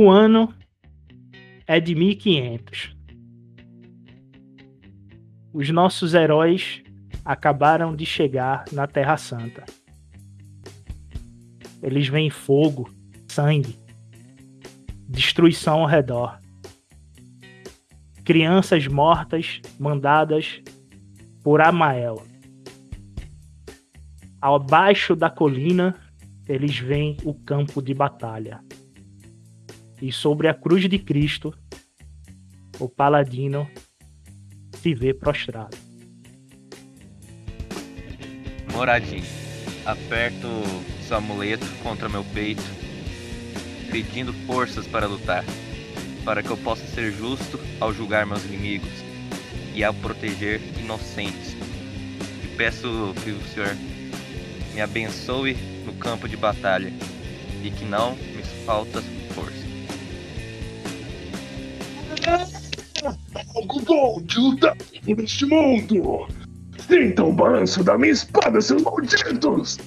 O ano é de 1500. Os nossos heróis acabaram de chegar na Terra Santa. Eles veem fogo, sangue, destruição ao redor. Crianças mortas mandadas por Amael. Abaixo da colina, eles veem o campo de batalha. E sobre a cruz de Cristo, o paladino se vê prostrado. Moradinho, aperto seu amuleto contra meu peito, pedindo forças para lutar, para que eu possa ser justo ao julgar meus inimigos e ao proteger inocentes. E peço que o Senhor me abençoe no campo de batalha e que não me falta bom de lutar neste mundo! Sintam o balanço da minha espada, seus malditos!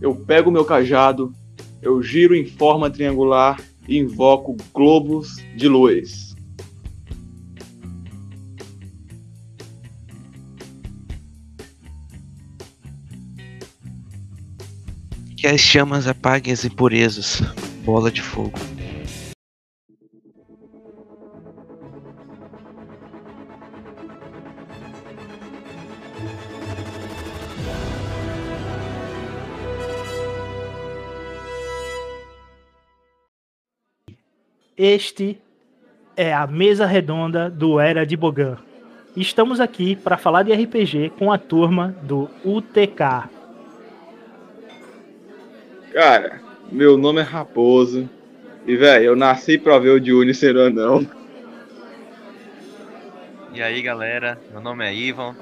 Eu pego meu cajado, eu giro em forma triangular e invoco globos de luz. Que as chamas apaguem as impurezas. Bola de fogo. Este é a mesa redonda do Era de Bogan. Estamos aqui para falar de RPG com a turma do UTK. Cara, meu nome é Raposo. E, velho, eu nasci pra ver o Juni ser anão. E aí galera, meu nome é Ivan.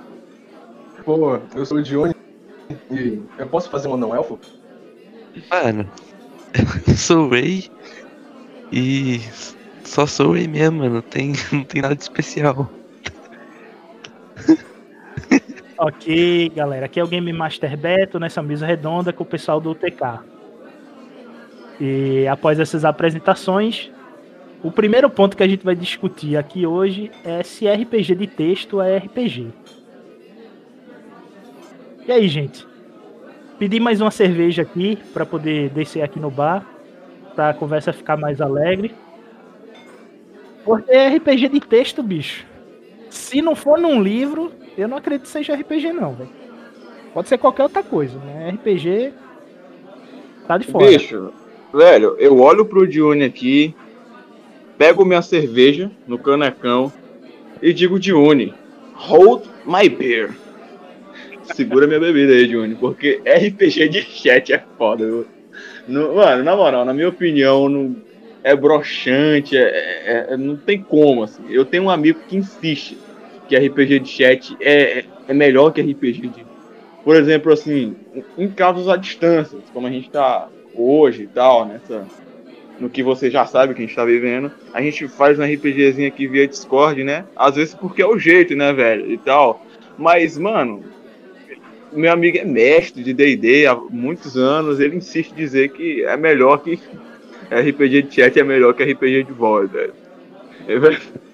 Pô, eu sou o Dione e eu posso fazer um anão elfo? Mano, eu sou o Ray e só sou o Ray mesmo, mano. Não tem, não tem nada de especial. Ok, galera. Aqui é o Game Master Beto nessa mesa redonda com o pessoal do UTK. E após essas apresentações, o primeiro ponto que a gente vai discutir aqui hoje é se RPG de texto é RPG. E aí, gente? Pedi mais uma cerveja aqui para poder descer aqui no bar, para a conversa ficar mais alegre. Porque é RPG de texto, bicho. Se não for num livro, eu não acredito que seja RPG não, velho. Pode ser qualquer outra coisa, né? RPG tá de fora. Bicho, velho, eu olho pro Dione aqui, pego minha cerveja no canecão e digo, Dione, hold my beer. Segura minha bebida aí, Dione, porque RPG de chat é foda. viu? No- mano, na moral, na minha opinião, não, é broxante, é, é- é- não tem como, assim. Eu tenho um amigo que insiste que RPG de chat é, é- é melhor que RPG de... Por exemplo, assim, em casos à distância, como a gente tá hoje e tal, nessa no que você já sabe que a gente tá vivendo. A gente faz um RPGzinho aqui via Discord, né? Às vezes porque é o jeito, né, velho? E tal. Mas, mano, meu amigo é mestre de D&D há muitos anos, ele insiste em dizer que é melhor que RPG de chat é melhor que RPG de voz, velho. É.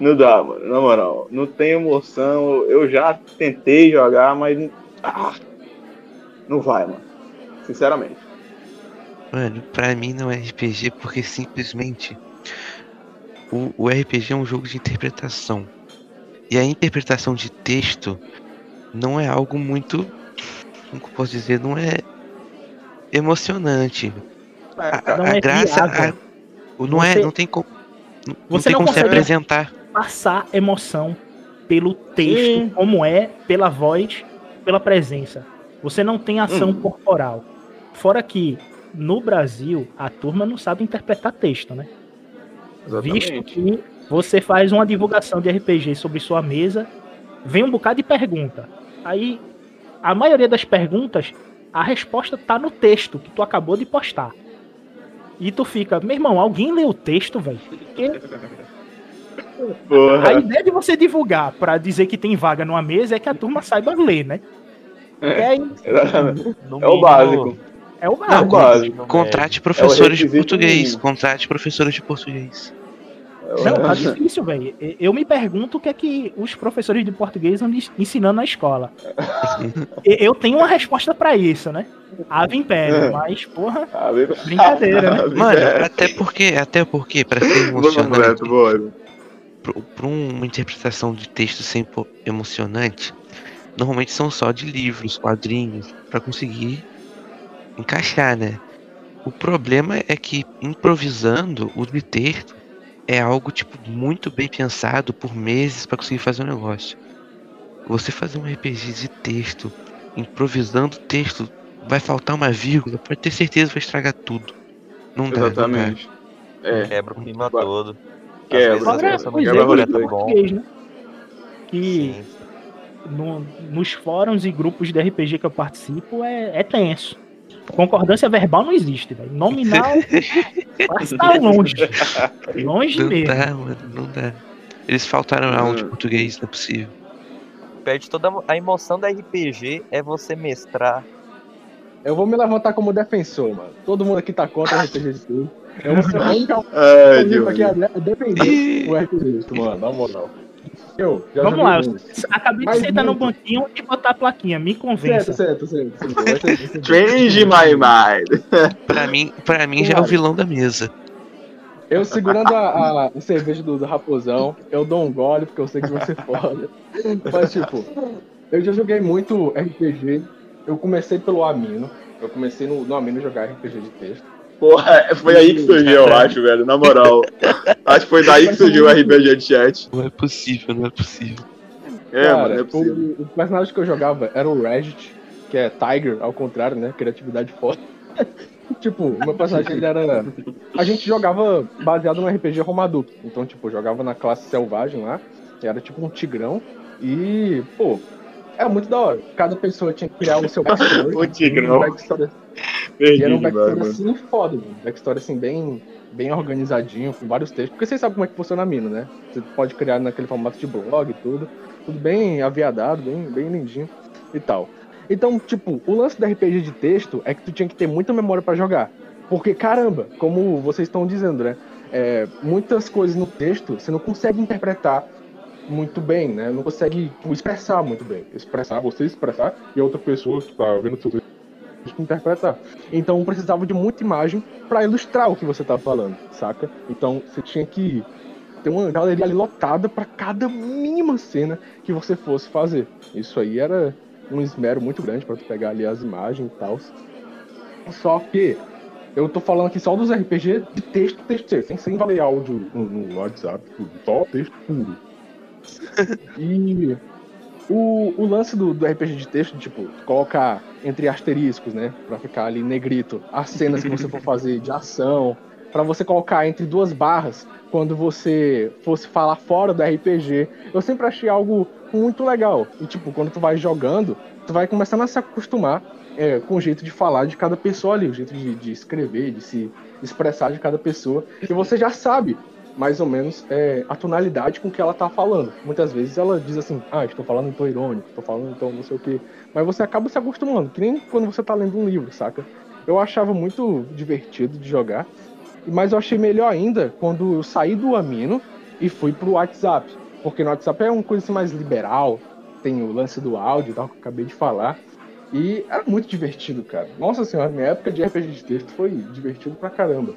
Não dá, mano, na moral. Não tem emoção. Eu já tentei jogar, mas ah, não vai, mano. Sinceramente. Mano, pra mim não é RPG porque simplesmente o, o RPG é um jogo de interpretação. E a interpretação de texto não é algo muito. Como que eu posso dizer? Não é emocionante. A, Não a é graça. a- não, é, Você- não tem como. Não, não Você tem não como se apresentar. Passar emoção pelo texto, Sim. como é, pela voz, pela presença. Você não tem ação Hum. corporal. Fora que, no Brasil, a turma não sabe interpretar texto, né? Visto que você faz uma divulgação de RPG sobre sua mesa, vem um bocado de pergunta. Aí, a maioria das perguntas, a resposta tá no texto que tu acabou de postar. E tu fica, meu irmão, alguém leu o texto, velho? Porque a ideia de você divulgar pra dizer que tem vaga numa mesa é que a turma saiba ler, né? É, Exatamente. No É o mínimo- básico. É o É o básico. básico. Contrate professores de requisito português. mínimo. Contrate professores de português. Não, tá difícil, velho. Eu me pergunto o que é que os professores de português andam ensinando na escola. Eu tenho uma resposta pra isso, né? Ave Império, mas, porra, Brincadeira, né? Mano, É. até porque, até porque, pra ser emocionante, pra uma interpretação de texto sempre emocionante, normalmente são só de livros, quadrinhos, pra conseguir encaixar, né? O problema é que improvisando o de texto é algo tipo muito bem pensado por meses pra conseguir fazer um negócio. Você fazer um RPG de texto, improvisando o texto, vai faltar uma vírgula, pode ter certeza que vai estragar tudo. Não dá, não dá. Exatamente. É, Quebra o clima todo. Quebra, Às vezes quebra bom. português, né? Que no- nos fóruns e grupos de RPG que eu participo é, é tenso. Concordância verbal não existe, velho. Nominal quase tá longe. Longe Não mesmo. dá, mano, não dá. Eles faltaram aula de Hum. português, não é possível. Perde toda a emoção da RPG é você mestrar. Eu vou me levantar como defensor, mano. Todo mundo aqui tá contra o RPG de tudo. Eu vou ser É, comigo aqui Diogo. a de- defender o RPG, mano, na moral. Eu, já Vamos joguei lá, muito. acabei de sentar no banquinho e botar a plaquinha. Me Certo, convença. certo, certo. certo. Change my mind. Pra mim, pra mim já é o vilão da mesa. Eu segurando a, a- a cerveja do, do raposão, eu dou um gole porque eu sei que vai ser foda. Mas, tipo, eu já joguei muito RPG. Eu comecei pelo Amino. Eu comecei no, no Amino jogar RPG de texto. Porra, foi aí que surgiu, eu acho, velho. Na moral. Acho que foi daí que surgiu o RPG de chat. Não é possível, não é possível. É, Cara, mano, é possível. o, o personagem que eu jogava era o Regit, que é Tiger, ao contrário, né? Criatividade foda. tipo, o meu personagem ele era. A gente jogava baseado no RPG Roma adulto. Então, tipo, jogava na classe selvagem lá, que era tipo um tigrão. E, pô, era muito da hora. Cada pessoa tinha que criar o seu backstory. O tigrão. Perdi E era um backstory mano. assim foda, mano. Backstory assim, bem, bem organizadinho, com vários textos. Porque vocês sabem como é que funciona a Mino, né? Você pode criar naquele formato de blog e tudo. Tudo bem aviadado, bem, bem lindinho e tal. Então, tipo, o lance do RPG de texto é que tu tinha que ter muita memória pra jogar. Porque, caramba, como vocês estão dizendo, né? É, muitas coisas no texto você não consegue interpretar muito bem, né? Não consegue tipo, expressar muito bem. Expressar, você expressar e a outra pessoa que tá vendo o seu texto interpretar. Então precisava de muita imagem pra ilustrar o que você tava falando, saca? Então você tinha que ter uma galeria ali lotada pra cada mínima cena que você fosse fazer. Isso aí era um esmero muito grande pra tu pegar ali as imagens e tal. Só que eu tô falando aqui só dos RPG de texto, texto, texto, sem, sem valer áudio no, no WhatsApp, tudo, só texto puro. E o, o lance do, do RPG de texto, tipo, colocar entre asteriscos, né? Pra ficar ali negrito as cenas que você for fazer de ação. Pra você colocar entre duas barras quando você fosse falar fora do RPG. Eu sempre achei algo muito legal. E, tipo, quando tu vai jogando, tu vai começando a se acostumar é, com o jeito de falar de cada pessoa ali, o jeito de, de escrever, de se expressar de cada pessoa. E você já sabe mais ou menos é, a tonalidade com que ela tá falando. Muitas vezes ela diz assim, ah, estou falando em tom irônico, estou falando em tom não sei o quê. Mas você acaba se acostumando, que nem quando você tá lendo um livro, saca? Eu achava muito divertido de jogar. Mas eu achei melhor ainda quando eu saí do Amino e fui pro WhatsApp. Porque no WhatsApp é uma coisa assim mais liberal, tem o lance do áudio tal, que eu acabei de falar. E era muito divertido, cara. Nossa senhora, minha época de RPG de texto foi divertido pra caramba.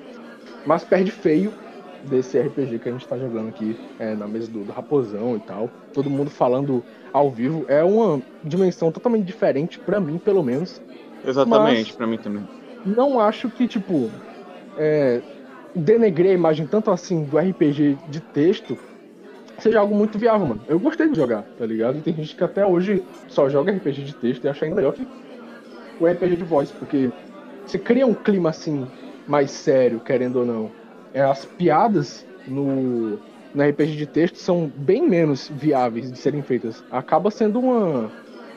Mas perde feio desse RPG que a gente tá jogando aqui é, na mesa do, do Raposão e tal. Todo mundo falando ao vivo. É uma dimensão totalmente diferente, pra mim, pelo menos. Exatamente, pra mim também. Não acho que, tipo, é, denegrir a imagem tanto assim do RPG de texto seja algo muito viável, mano. Eu gostei de jogar, tá ligado? E tem gente que até hoje só joga RPG de texto e acha ainda melhor que o RPG de voz, porque você cria um clima assim mais sério, querendo ou não. É, as piadas no, no RPG de texto são bem menos viáveis de serem feitas. Acaba sendo uma,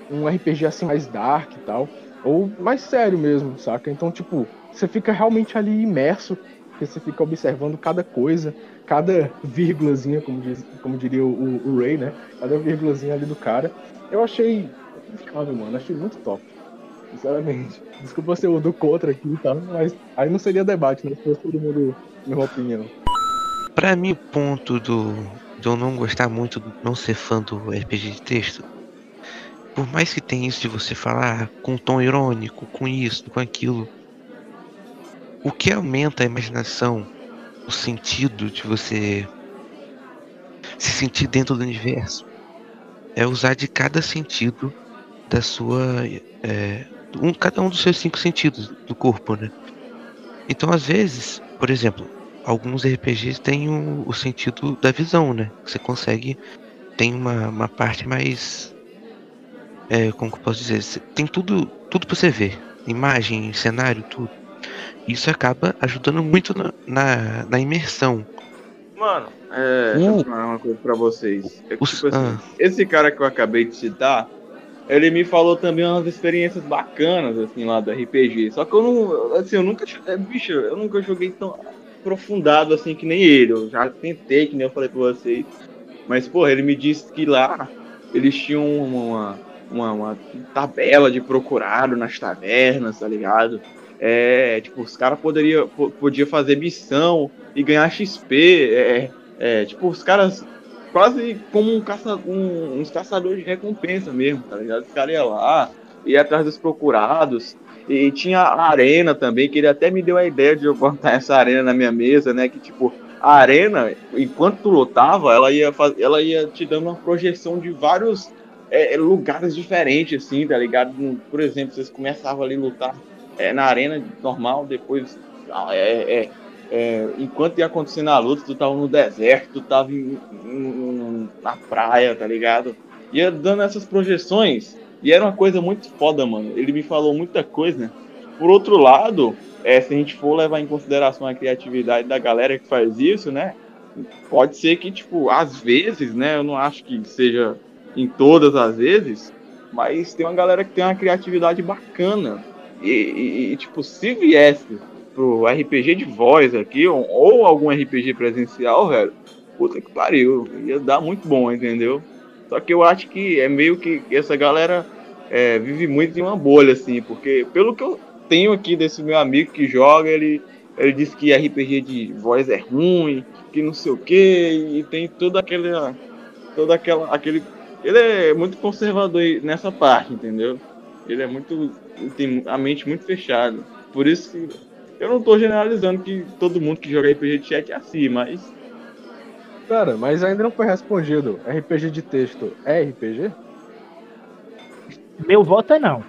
um RPG assim mais dark e tal, ou mais sério mesmo, saca? Então, tipo, você fica realmente ali imerso, porque você fica observando cada coisa, cada vírgulazinha, como, diz, como diria o, o Ray, né? Cada vírgulazinha ali do cara. Eu achei injustificável, mano. Achei muito top. Sinceramente. Desculpa ser o do contra aqui, tá? Mas aí não seria debate, né? Se fosse todo mundo mesma opinião. Pra mim, o ponto do, de eu não gostar muito, não ser fã do RPG de texto, por mais que tenha isso de você falar com tom irônico, com isso, com aquilo, o que aumenta a imaginação, o sentido de você se sentir dentro do universo, é usar de cada sentido da sua. É, um, cada um dos seus cinco sentidos do corpo, né? Então, às vezes, por exemplo, alguns RPGs têm o, o sentido da visão, né? Você consegue. Tem uma, uma parte mais. É, como que eu posso dizer? Tem tudo, tudo pra você ver. Imagem, cenário, tudo. Isso acaba ajudando muito na, na, na imersão. Mano, é, deixa eu falar uma coisa pra vocês. É tipo assim, esse cara que eu acabei de citar, ele me falou também umas experiências bacanas, assim, lá do RPG. Só que eu não, assim, eu nunca, é, bicho, eu nunca joguei tão aprofundado assim que nem ele. Eu já tentei, que nem eu falei pra vocês. Mas, porra, ele me disse que lá eles tinham uma, uma, uma tabela de procurado nas tavernas, tá ligado? É, tipo, os caras poderiam podia fazer missão e ganhar XP. É, é, tipo, os caras quase como um caça, um, uns caçadores de recompensa mesmo, tá ligado? Os caras iam lá, ia atrás dos procurados. E tinha a arena também, que ele até me deu a ideia de eu botar essa arena na minha mesa, né? Que tipo, a arena, enquanto tu lutava, ela ia, faz... ela ia te dando uma projeção de vários é, lugares diferentes, assim, tá ligado? Por exemplo, vocês começavam ali a lutar é, na arena normal, depois ah, é, é, enquanto ia acontecendo a luta, tu tava no deserto, tu tava em, em, na praia, tá ligado? Ia dando essas projeções e era uma coisa muito foda, mano. Ele me falou muita coisa. Por outro lado, é, se a gente for levar em consideração a criatividade da galera que faz isso, né? Pode ser que, tipo, às vezes, né? Eu não acho que seja em todas as vezes, mas tem uma galera que tem uma criatividade bacana e, e, e, tipo, se viesse pro RPG de voz aqui, ou, ou, algum RPG presencial, velho, puta que pariu, ia dar muito bom, entendeu? Só que eu acho que é meio que essa galera é, vive muito em uma bolha, assim, porque pelo que eu tenho aqui desse meu amigo que joga, ele, ele diz que RPG de voz é ruim, que não sei o que, e tem toda aquela. toda aquela. aquele. Ele é muito conservador nessa parte, entendeu? Ele é muito tem a mente muito fechada. Por isso que eu não tô generalizando que todo mundo que joga RPG de chat é assim, mas. Cara, mas ainda não foi respondido. RPG de texto é RPG? Meu voto é não.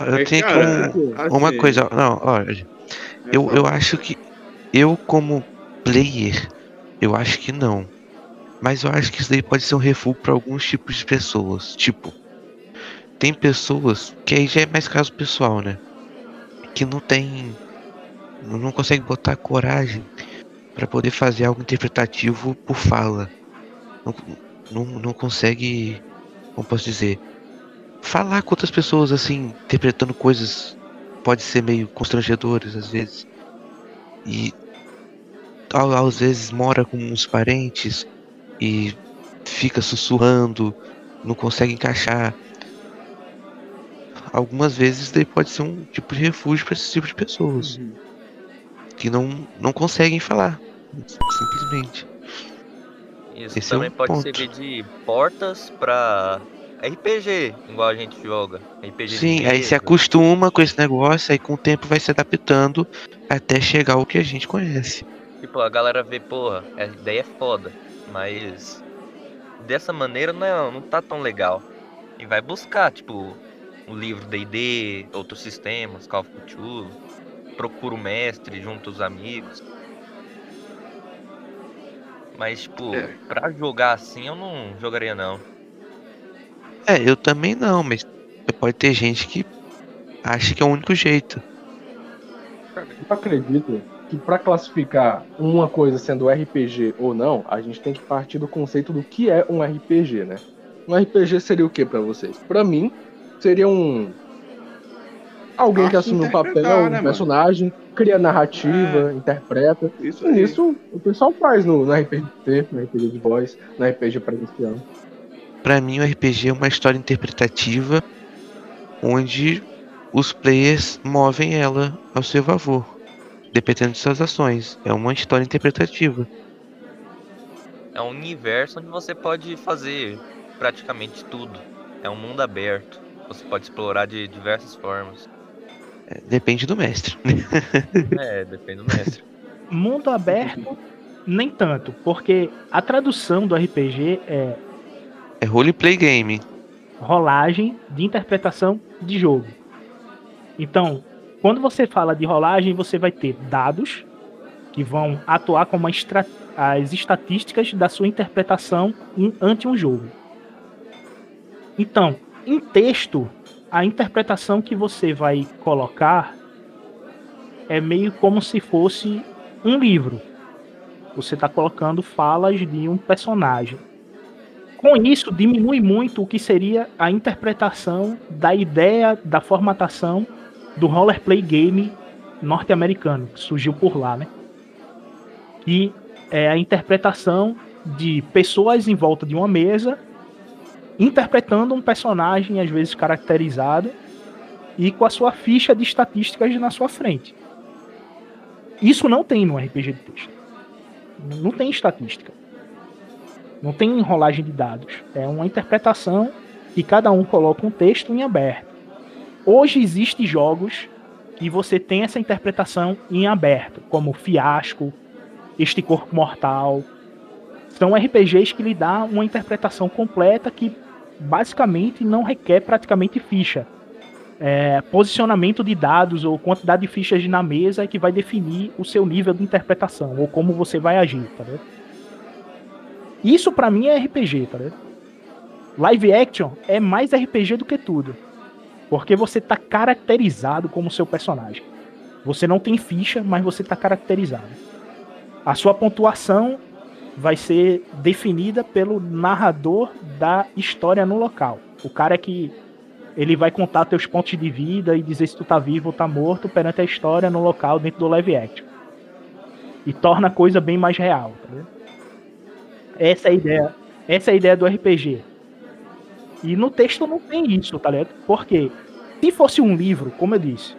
Eu é, tenho cara, um, assim, uma coisa. Não, olha. Eu, eu acho que. Eu, como player, eu acho que não. Mas eu acho que isso daí pode ser um refúgio para alguns tipos de pessoas. Tipo, tem pessoas que aí já é mais caso pessoal, né? Que não tem. Não consegue botar coragem para poder fazer algo interpretativo por fala. Não, não, não consegue. Como posso dizer? Falar com outras pessoas assim, interpretando coisas pode ser meio constrangedoras às vezes. E às vezes mora com uns parentes e fica sussurrando, não consegue encaixar algumas vezes daí pode ser um tipo de refúgio para esse tipo de pessoas uhum. que não, não conseguem falar, simplesmente. Isso esse também é um pode ponto. servir de portas para RPG, igual a gente joga. RPG Sim, aí se acostuma com esse negócio, aí com o tempo vai se adaptando até chegar ao que a gente conhece. Tipo, a galera vê, porra, a ideia é foda, mas dessa maneira não, é, não tá tão legal. E vai buscar, tipo, um livro D&D, outros sistemas, Call of Cthulhu, procura o mestre junto aos amigos. Mas, tipo, é. pra jogar assim eu não jogaria não. É, eu também não, mas pode ter gente que acha que é o único jeito. Eu acredito que para classificar uma coisa sendo RPG ou não, a gente tem que partir do conceito do que é um RPG, né? Um RPG seria o que para vocês? Para mim, seria um. Alguém que assume um papel, né, um personagem, mano? cria narrativa, é. interpreta. Isso, e isso o pessoal faz no, no RPG, no RPG de voz, no RPG presencial. Pra mim, o RPG é uma história interpretativa onde os players movem ela ao seu favor, dependendo de suas ações. É uma história interpretativa. É um universo onde você pode fazer praticamente tudo. É um mundo aberto. Você pode explorar de diversas formas. É, depende do mestre. é, depende do mestre. Mundo aberto, nem tanto, porque a tradução do RPG é. É roleplay game. Rolagem de interpretação de jogo. Então, quando você fala de rolagem, você vai ter dados que vão atuar como as estatísticas da sua interpretação ante um jogo. Então, em texto, a interpretação que você vai colocar é meio como se fosse um livro. Você está colocando falas de um personagem. Com isso, diminui muito o que seria a interpretação da ideia da formatação do roleplay game norte-americano, que surgiu por lá, né? E é a interpretação de pessoas em volta de uma mesa interpretando um personagem, às vezes caracterizado, e com a sua ficha de estatísticas na sua frente. Isso não tem no RPG de texto. Não tem estatística. Não tem enrolagem de dados. É uma interpretação e cada um coloca um texto em aberto. Hoje existem jogos que você tem essa interpretação em aberto, como Fiasco, Este Corpo Mortal. São RPGs que lhe dá uma interpretação completa que basicamente não requer praticamente ficha. É, posicionamento de dados ou quantidade de fichas na mesa é que vai definir o seu nível de interpretação ou como você vai agir, tá vendo? Isso para mim é RPG, tá vendo? Live action é mais RPG do que tudo. Porque você tá caracterizado como seu personagem. Você não tem ficha, mas você tá caracterizado. A sua pontuação vai ser definida pelo narrador da história no local. O cara que ele vai contar teus pontos de vida e dizer se tu tá vivo ou tá morto perante a história no local dentro do live action. E torna a coisa bem mais real, tá Essa é a ideia, essa é a ideia do RPG. E no texto não tem isso, tá ligado? Porque se fosse um livro, como eu disse,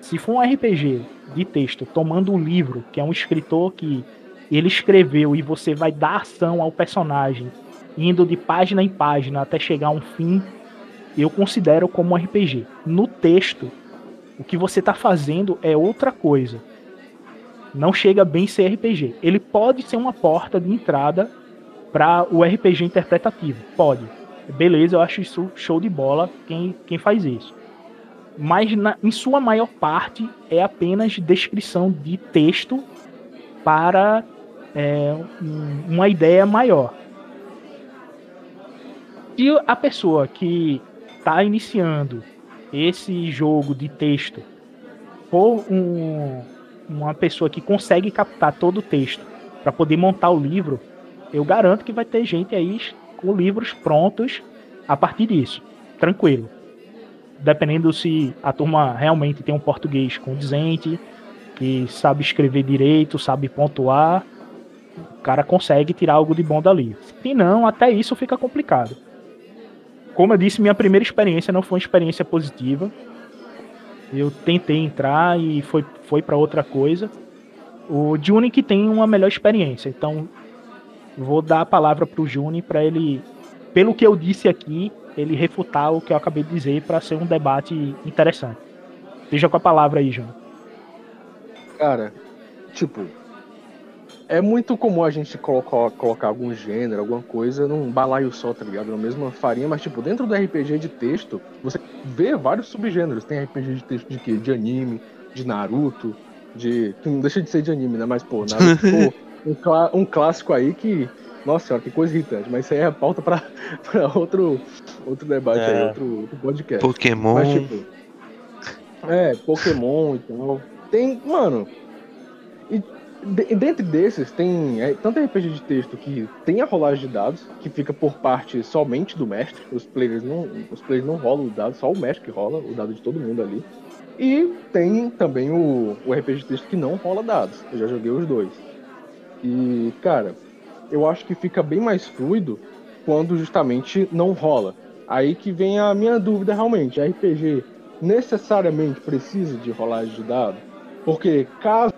se for um RPG de texto tomando um livro, que é um escritor que ele escreveu e você vai dar ação ao personagem, indo de página em página até chegar a um fim, eu considero como um RPG. No texto, o que você está fazendo é outra coisa. Não chega bem ser RPG. Ele pode ser uma porta de entrada para o RPG interpretativo. Pode. Beleza, eu acho isso show de bola quem, quem faz isso. Mas na, em sua maior parte é apenas descrição de texto para é, uma ideia maior. Se a pessoa que está iniciando esse jogo de texto for um, uma pessoa que consegue captar todo o texto para poder montar o livro, eu garanto que vai ter gente aí com livros prontos a partir disso. Tranquilo. Dependendo se a turma realmente tem um português condizente, que sabe escrever direito, sabe pontuar, cara consegue tirar algo de bom dali. Se não, até isso fica complicado. Como eu disse, minha primeira experiência não foi uma experiência positiva. Eu tentei entrar e foi, foi para outra coisa. O Juni que tem uma melhor experiência. Então, vou dar a palavra pro Juni para ele, pelo que eu disse aqui, ele refutar o que eu acabei de dizer para ser um debate interessante. Seja com a palavra aí, Juni. Cara, tipo, é muito comum a gente colocar, colocar algum gênero, alguma coisa num balaio só, tá ligado? Na mesma farinha, mas tipo, dentro do RPG de texto, você vê vários subgêneros. Tem RPG de texto de quê? De anime, de Naruto, de. Que não deixa de ser de anime, né? Mas, pô, Naruto, pô, um, clá... um, clássico aí que. Nossa senhora, que coisa irritante, mas isso aí é pauta pra, pra outro, outro debate é. aí, outro, outro podcast. Pokémon. Mas, tipo, é, Pokémon e tal. Tem, mano, Dentre desses, tem é, tanto RPG de texto que tem a rolagem de dados, que fica por parte somente do mestre. Os players não, os players não rolam o dado, só o mestre que rola o dado de todo mundo ali. E tem também o, o RPG de texto que não rola dados. Eu já joguei os dois. E, cara, eu acho que fica bem mais fluido quando justamente não rola. Aí que vem a minha dúvida realmente. RPG necessariamente precisa de rolagem de dados? Porque caso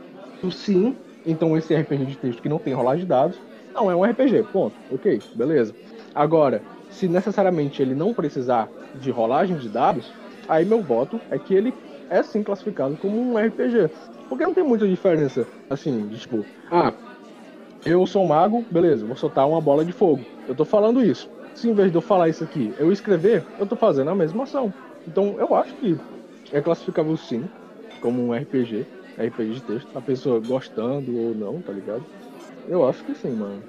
sim, então esse RPG de texto que não tem rolagem de dados não é um RPG. Ponto. Ok, beleza. Agora, se necessariamente ele não precisar de rolagem de dados, aí meu voto é que ele é sim classificado como um RPG. Porque não tem muita diferença, assim, de tipo, ah, eu sou um mago, beleza, vou soltar uma bola de fogo. Eu tô falando isso. Se em vez de eu falar isso aqui, eu escrever, eu tô fazendo a mesma ação. Então eu acho que é classificável sim, como um RPG, RPG de texto, a pessoa gostando ou não, tá ligado? Eu acho que sim, mano.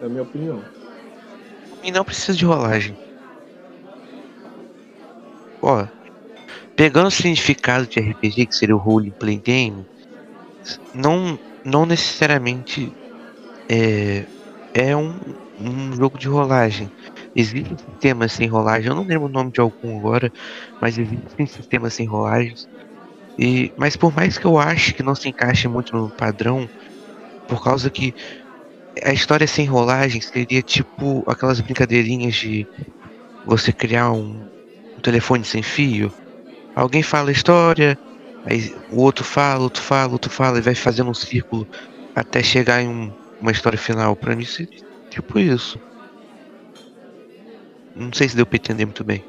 É a minha opinião. E não precisa de rolagem. Ó, pegando o significado de RPG, que seria o role play game, não, não necessariamente é, é um, um jogo de rolagem. Existem sistemas sem rolagem, eu não lembro o nome de algum agora, mas existem sistemas sem rolagens. E, mas por mais que eu ache que não se encaixe muito no padrão, por causa que a história sem rolagem seria tipo aquelas brincadeirinhas de você criar um, um telefone sem fio. Alguém fala a história, aí o outro fala, outro fala, outro fala, e vai fazendo um círculo até chegar em um, uma história final. Pra mim seria tipo isso. Não sei se deu pra entender muito bem.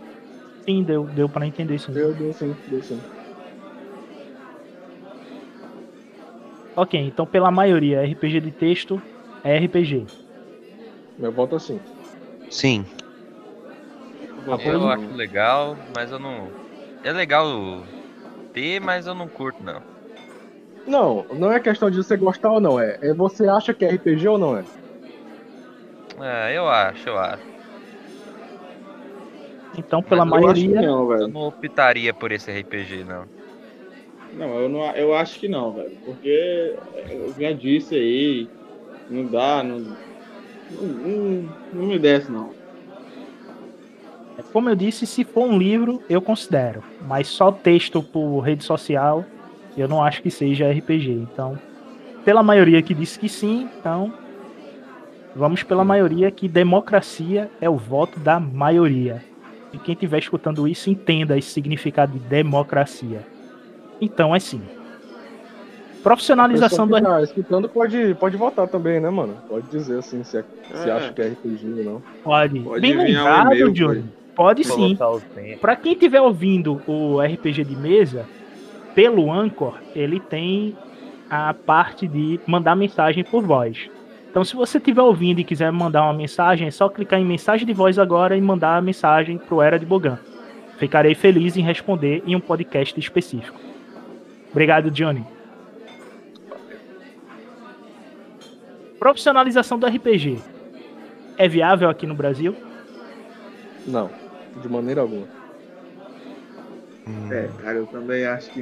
Sim, deu, deu pra entender sim. Deu, deu sim, deu sim. Ok, então pela maioria, RPG de texto é RPG. Meu voto é sim. Sim. Eu acho legal, mas eu não. É legal ter, mas eu não curto, não. Não, não é questão de você gostar ou não, é. É você acha que é RPG ou não é? É, eu acho, eu acho. Então, pela Eu que maioria, não, Eu não optaria por esse RPG, não. Não, eu, não, eu acho que não, velho. Porque eu já disse aí, não dá, não. Não, não, não me desce, não. como eu disse, se for um livro, eu considero. Mas só texto por rede social, eu não acho que seja RPG. Então, pela maioria que disse que sim, então vamos pela maioria que democracia é o voto da maioria. E quem estiver escutando isso, entenda esse significado de democracia. Então é sim. Profissionalização do A pessoa que tá escutando pode, pode votar também, né, mano? Pode dizer assim, se, é, se É. acha que é RPG ou não. Pode. Pode Bem um lembrado, e-mail, Johnny. Pode sim. Os tempos. Pra quem estiver ouvindo o RPG de mesa, pelo Anchor, ele tem a parte de mandar mensagem por voz. Então, se você estiver ouvindo e quiser mandar uma mensagem, é só clicar em mensagem de voz agora e mandar a mensagem pro Era de Bogan. Ficarei feliz em responder em um podcast específico. Obrigado, Johnny. Profissionalização do RPG. É viável aqui no Brasil? Não, de maneira alguma. É, cara, eu também acho que.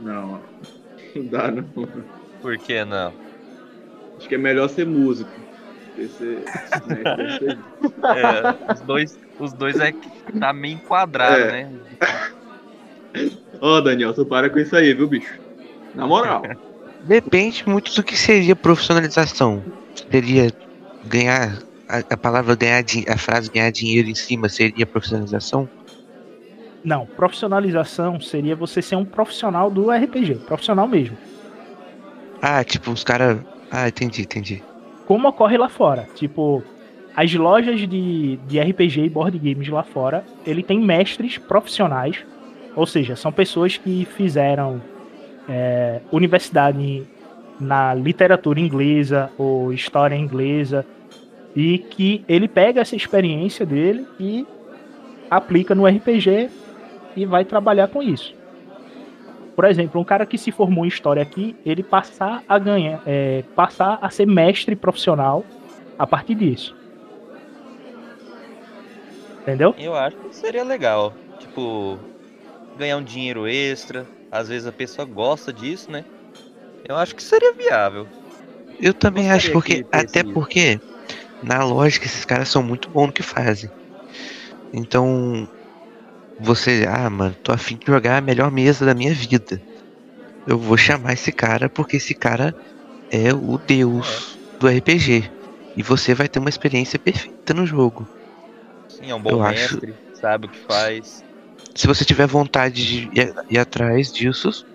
Não, não dá não. Por que não? Acho que é melhor ser músico. Porque ser- né, É, os dois, os dois é que tá meio enquadrado, É. né? Ó, Daniel, tu para com isso aí, viu, bicho? Na moral. Depende muito do que seria profissionalização. Seria ganhar a, a palavra ganhar a frase ganhar dinheiro em cima seria profissionalização? Não, profissionalização seria você ser um profissional do RPG, profissional mesmo. Ah, tipo, os caras. Ah, entendi, entendi. Como ocorre lá fora. Tipo, as lojas de, de RPG e board games lá fora, ele tem mestres profissionais, ou seja, são pessoas que fizeram é, universidade na literatura inglesa ou história inglesa e que ele pega essa experiência dele e aplica no RPG e vai trabalhar com isso. Por exemplo, um cara que se formou em história aqui, ele passar a ganhar, é, passar a ser mestre profissional a partir disso. Entendeu? Eu acho que seria legal. Tipo, ganhar um dinheiro extra. Às vezes a pessoa gosta disso, né? Eu acho que seria viável. Eu também Gostaria acho porque. Até isso. porque, na lógica, esses caras são muito bons no que fazem. Então. Você, ah, mano, tô afim de jogar a melhor mesa da minha vida. Eu vou chamar esse cara porque esse cara é o deus do RPG. E você vai ter uma experiência perfeita no jogo. Sim, é um bom Eu acho- mestre, sabe o que faz. Se você tiver vontade de ir, ir atrás disso,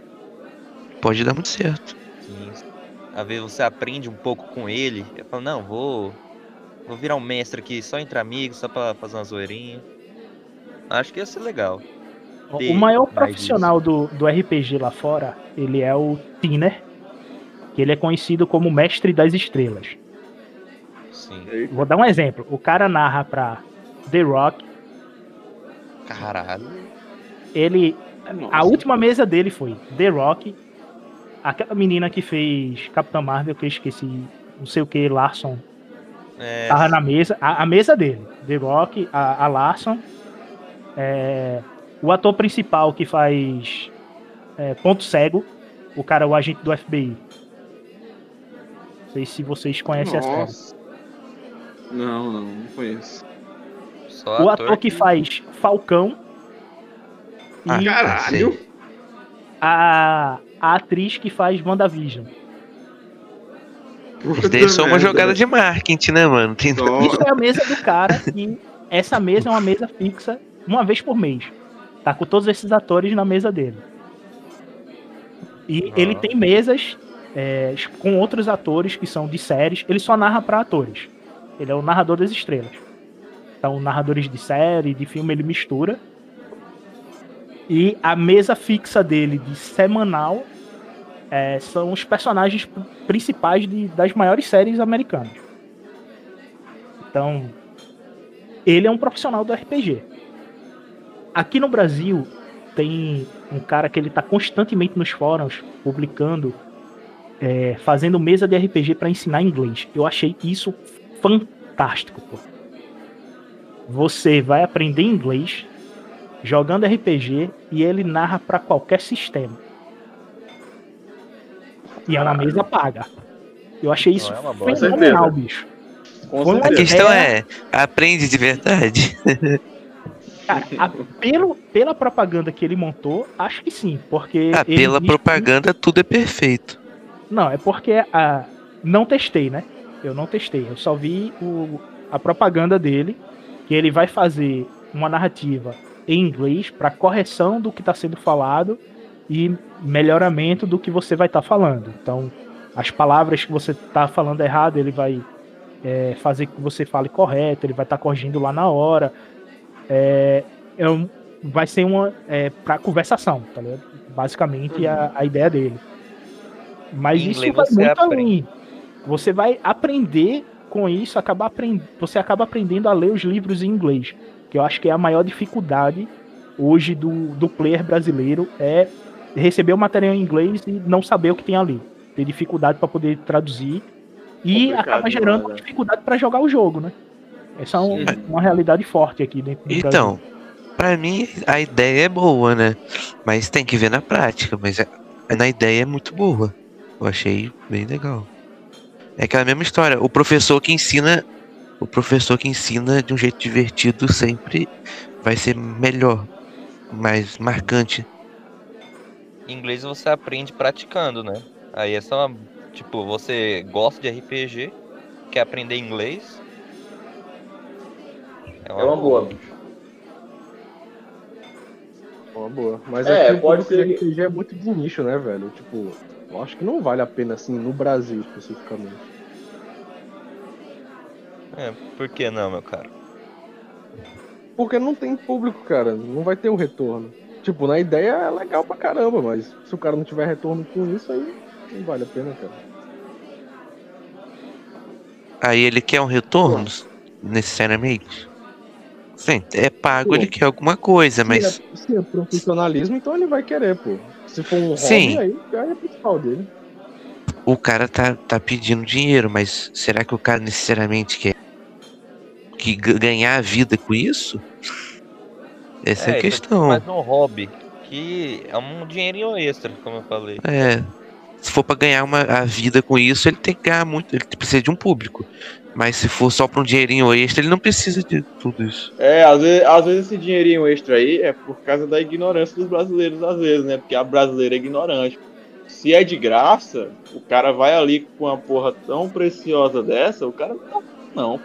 pode dar muito certo. Sim. Às vezes você aprende um pouco com ele. Eu falo, não, vou. Vou virar um mestre aqui só entre amigos, só pra fazer uma zoeirinha. Acho que ia ser legal. O maior profissional do, do RPG lá fora, ele é o Tiner, que ele é conhecido como Mestre das Estrelas. Sim. Vou dar um exemplo. O cara narra pra The Rock, Caralho. Ele Nossa. A última mesa dele foi The Rock, aquela menina que fez Capitã Marvel, que eu esqueci, não sei o que, Larson, É, tava na mesa, a, a mesa dele, The Rock, a, a Larson, é, o ator principal que faz é, Ponto Cego, o cara, o agente do FBI. Não sei se vocês conhecem a série. Nossa. Não, não, não conheço. só O ator que faz Falcão Ah, e Caralho! a, a atriz que faz WandaVision. Isso daí é só uma jogada de marketing, né, mano? Tem... Isso é a mesa do cara e essa mesa é uma mesa fixa uma vez por mês. Tá com todos esses atores na mesa dele. E Ah. ele tem mesas é, com outros atores que são de séries. Ele só narra pra atores. Ele é o narrador das estrelas. Então, narradores de série, de filme, ele mistura. E a mesa fixa dele de semanal é, são os personagens principais de- das maiores séries americanas. Então, ele é um profissional do RPG. Aqui no Brasil, tem um cara que ele tá constantemente nos fóruns publicando, é, fazendo mesa de RPG para ensinar inglês. Eu achei isso fantástico. Pô. Você vai aprender inglês jogando RPG e ele narra para qualquer sistema. E é uma mesa paga. Eu achei isso Não, é fenomenal, certeza. bicho. A questão é, aprende de verdade? Cara, a- pelo, pela propaganda que ele montou, acho que sim, porque Ah, ele pela propaganda tudo é perfeito. Não, é porque a, não testei, né? Eu não testei. Eu só vi o, a propaganda dele, que ele vai fazer uma narrativa em inglês para correção do que está sendo falado e melhoramento do que você vai estar falando. Então, as palavras que você está falando errado, ele vai é, fazer que você fale correto, ele vai estar corrigindo lá na hora. É, é um- vai ser uma é, para conversação, tá ligado? Basicamente a, a ideia dele. Mas Em isso vai muito aprende. além. Você vai aprender com isso, acabar aprend... você acaba aprendendo a ler os livros em inglês. Que eu acho que é a maior dificuldade hoje do, do player brasileiro é receber o material em inglês e não saber o que tem ali. Ter dificuldade para poder traduzir. E acaba gerando né? dificuldade para jogar o jogo, né? Essa é um- uma realidade forte aqui dentro do Então, pra mim a ideia é boa, né? Mas tem que ver na prática. Mas é- na ideia é muito boa. Eu achei bem legal. É aquela mesma história. O professor que ensina, o professor que ensina de um jeito divertido sempre vai ser melhor, mais marcante. Inglês você aprende praticando, né? Aí é só, tipo, você gosta de RPG, quer aprender inglês. É uma boa. Uma boa. Mas É, aqui pode ser RPG é muito de nicho, né, velho? Tipo, eu acho que não vale a pena, assim, no Brasil especificamente. É, por que não, meu cara? Porque não tem público, cara. Não vai ter o retorno. Tipo, na ideia é legal pra caramba, mas se o cara não tiver retorno com isso, aí não vale a pena, cara. Aí ele quer um retorno, necessariamente. Sim, é pago, Pô. ele quer alguma coisa, mas Se, é, se é profissionalismo, então ele vai querer, pô. Se for um Sim. hobby, aí aí é principal dele. o cara tá, tá pedindo dinheiro, mas será que o cara necessariamente quer que ganhar a vida com isso? Essa é, a isso questão. Mais um hobby, que é um dinheirinho extra, como eu falei. É. Se for pra ganhar uma, a vida com isso, ele tem que ganhar muito, ele precisa de um público. Mas se for só pra um dinheirinho extra, ele não precisa de tudo isso. É, às vezes, às vezes esse dinheirinho extra aí é por causa da ignorância dos brasileiros, às vezes, né? Porque a brasileira é ignorante. Se é de graça, o cara vai ali com uma porra tão preciosa dessa, o cara não não.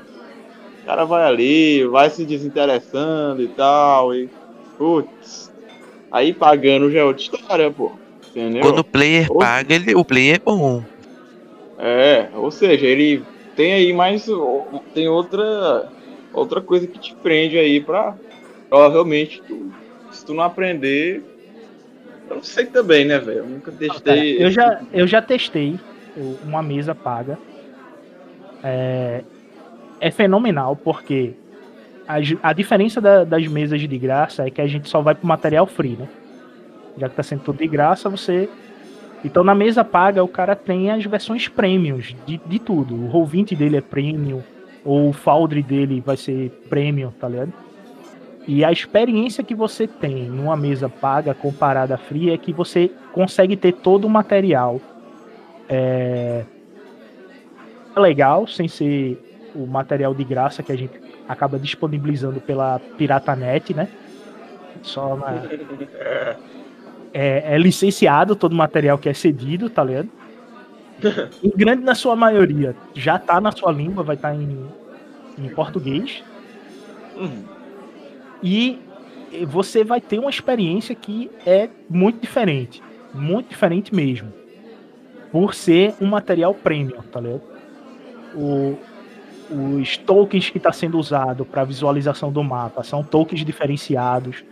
O cara vai ali, vai se desinteressando e tal, e. Putz. Aí pagando já é outra história, pô. Entendeu? Quando o player Ou- paga, ele, o player é bom. É, ou seja, ele tem aí mais. Tem outra. Outra coisa que te prende aí pra. Provavelmente, tu, se tu não aprender. Eu não sei também, né, velho? Eu nunca testei. eu, já, eu já testei uma mesa paga. É, é fenomenal, porque a, a diferença da- das mesas de graça é que a gente só vai pro material free, né? Já que tá sendo tudo de graça, você. Então na mesa paga o cara tem as versões premiums de, de tudo. O Roll20 dele é premium, ou o Foundry dele vai ser premium, tá ligado? E a experiência que você tem numa mesa paga comparada a free é que você consegue ter todo o material é, legal, sem ser o material de graça que a gente acaba disponibilizando pela Piratanet, né? Só na- é, é licenciado todo o material que é cedido, tá ligado? Em grande na sua maioria já tá na sua língua, vai estar em, em português. Hum, E você vai ter uma experiência que é muito diferente. Muito diferente mesmo. Por ser um material premium, tá ligado? O- os tokens que está sendo usado para visualização do mapa são tokens diferenciados.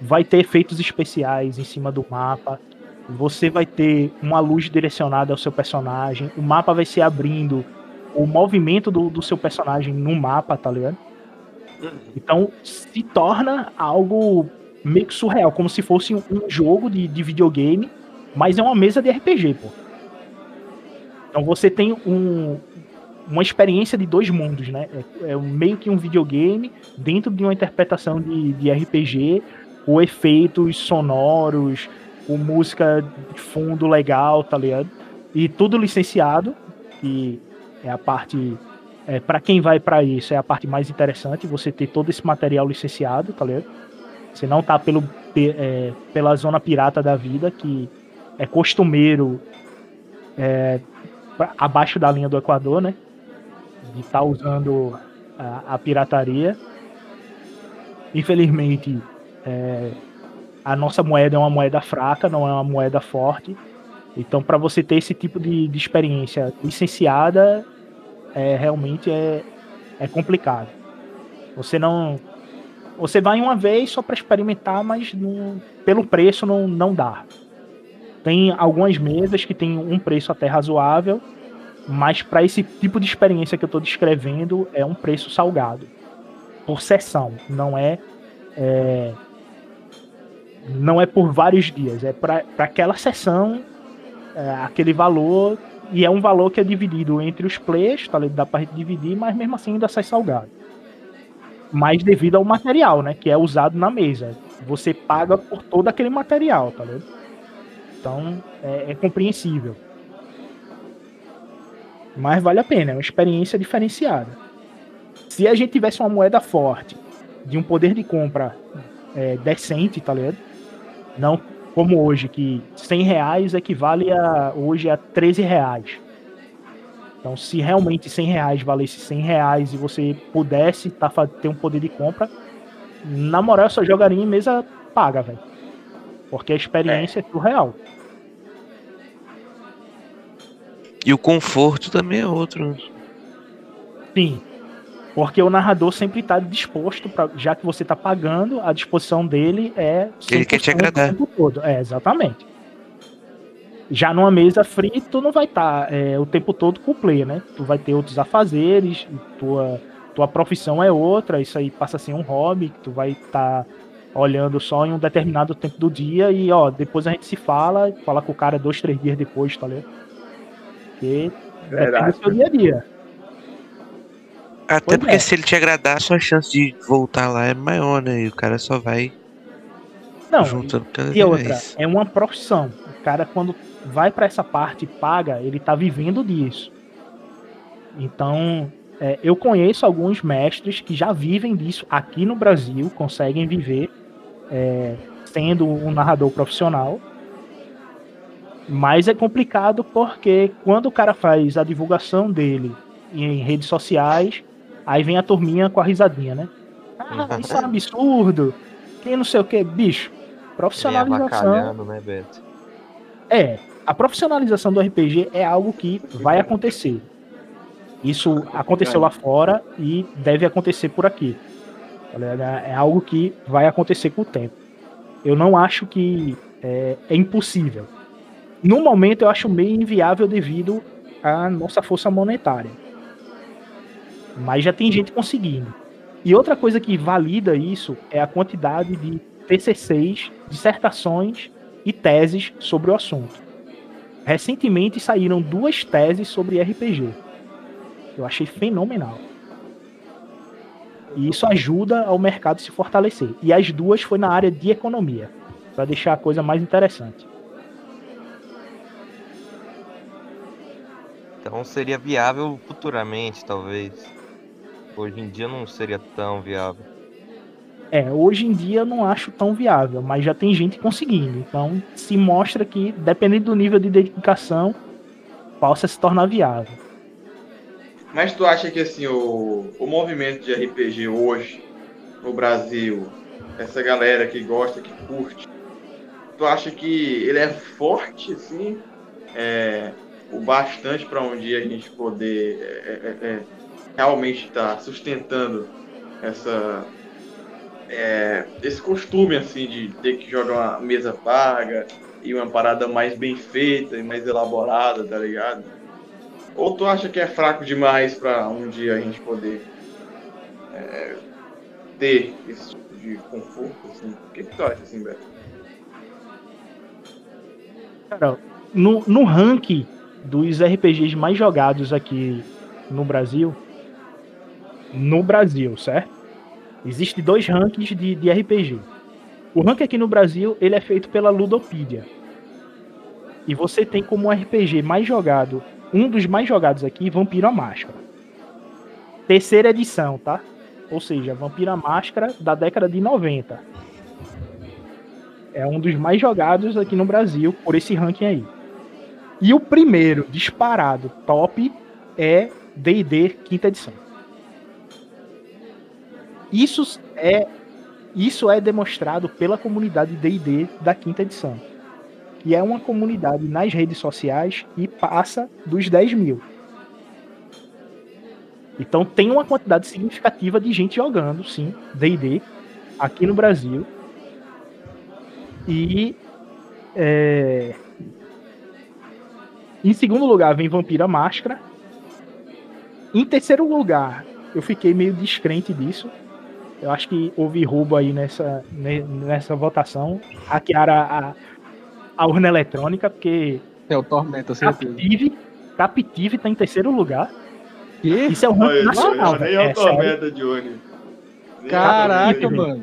Vai ter efeitos especiais em cima do mapa. Você vai ter uma luz direcionada ao seu personagem. O mapa vai se abrindo. O movimento do, do seu personagem no mapa, tá ligado? Então se torna algo meio que surreal, como se fosse um, um jogo de, de videogame, mas é uma mesa de RPG, pô. Então você tem um, uma experiência de dois mundos, né? É, é meio que um videogame dentro de uma interpretação de, de RPG, com efeitos sonoros, com música de fundo legal, tá ligado? E tudo licenciado, que é a parte é, para quem vai para isso, é a parte mais interessante, você ter todo esse material licenciado, tá ligado? Você não tá pelo, pe- é, pela zona pirata da vida, que é costumeiro é, abaixo da linha do Equador, né? De estar usando a, a pirataria. Infelizmente, é, a nossa moeda é uma moeda fraca, não é uma moeda forte. Então, para você ter esse tipo de, de experiência licenciada, é realmente é, é complicado. Você não. Você vai uma vez só para experimentar, mas não- pelo preço não, não dá. Tem algumas mesas que tem um preço até razoável, mas para esse tipo de experiência que eu estou descrevendo é um preço salgado por sessão, não é, é não é por vários dias, é para aquela sessão é, aquele valor e é um valor que é dividido entre os players, tá? Dá gente dividir, mas mesmo assim ainda sai salgado. Mas devido ao material, né? Que é usado na mesa. Você paga por todo aquele material, tá ligado? Então é, é compreensível. Mas vale a pena, é uma experiência diferenciada. Se a gente tivesse uma moeda forte, de um poder de compra é, decente, tá ligado? Não como hoje, que 100 reais equivale a hoje a 13 reais. Então, se realmente 100 reais valesse 100 reais e você pudesse tá, ter um poder de compra, na moral, eu só jogaria em mesa paga, velho. Porque a experiência é surreal. E o conforto também é outro. Sim. Porque o narrador sempre está disposto, pra, já que você está pagando, a disposição dele é. Ele quer te 100% agradar. Todo. É, exatamente. Já numa mesa free, tu não vai estar o tempo todo com o player, né? Tu vai ter outros afazeres, tua, tua profissão é outra, isso aí passa a ser um hobby, que tu vai estar olhando só em um determinado tempo do dia e, ó, depois a gente se fala, fala com o cara dois, três dias depois, tá ligado? Porque depende Verdade. do seu dia a dia. Até Pois porque é. se ele te agradar, sua chance de voltar lá é maior, né? E o cara só vai Não, juntando cada E outra, vez. é uma profissão. O cara, quando vai pra essa parte e paga, ele tá vivendo disso. Então, é, eu conheço alguns mestres que já vivem disso aqui no Brasil, conseguem viver é, sendo um narrador profissional. Mas é complicado porque quando o cara faz a divulgação dele em redes sociais, Aí vem a turminha com a risadinha, né? Ah, isso é um absurdo. Quem não sei o que, bicho. Profissionalização. né, Beto? É, a profissionalização do RPG é algo que vai acontecer. Isso aconteceu lá fora e deve acontecer por aqui. Ligado? É algo que vai acontecer com o tempo. Eu não acho que é, é impossível. No momento, eu acho meio inviável devido à nossa força monetária. Mas já tem gente conseguindo. E outra coisa que valida isso é a quantidade de TCCs, dissertações e teses sobre o assunto. Recentemente saíram duas teses sobre RPG. Eu achei fenomenal. E isso ajuda ao mercado se fortalecer. E as duas foi na área de economia, para deixar a coisa mais interessante. Então seria viável futuramente, talvez. Hoje em dia não seria tão viável. É, hoje em dia eu não acho tão viável, mas já tem gente conseguindo. Então se mostra que, dependendo do nível de dedicação, possa se tornar viável. Mas tu acha que assim, o, o movimento de RPG hoje no Brasil, essa galera que gosta, que curte, tu acha que ele é forte, assim? É, o bastante para um dia a gente poder é, é, é realmente estar tá sustentando essa é, esse costume assim de ter que jogar uma mesa paga e uma parada mais bem feita e mais elaborada, tá ligado? Ou tu acha que é fraco demais para um dia a gente poder é, ter esse tipo de conforto? Assim? O que, que tu acha, assim, Beto? Cara, no, no ranking dos RPGs mais jogados aqui no Brasil, no Brasil, certo? Existem dois rankings de, de RPG. O ranking aqui no Brasil, ele é feito pela Ludopedia. E você tem como RPG mais jogado, um dos mais jogados aqui, Vampiro à Máscara. Terceira edição, tá? Ou seja, Vampiro à Máscara da década de 90. É um dos mais jogados aqui no Brasil por esse ranking aí. E o primeiro disparado top é D&D quinta edição. Isso é isso é demonstrado pela comunidade D&D da quinta edição, que é uma comunidade nas redes sociais e passa dos 10 mil. Então tem uma quantidade significativa de gente jogando, sim, D&D aqui no Brasil. E é... em segundo lugar vem Vampira Máscara. Em terceiro lugar, eu fiquei meio descrente disso, eu acho que houve roubo aí nessa, nessa votação. Hackearam a, a, urna eletrônica, porque. É o Tormenta, certeza. Captive, Captive tá em terceiro lugar. Que? Isso é um ranking nacional. Nem é o Tormenta de Uni. Caraca, mano.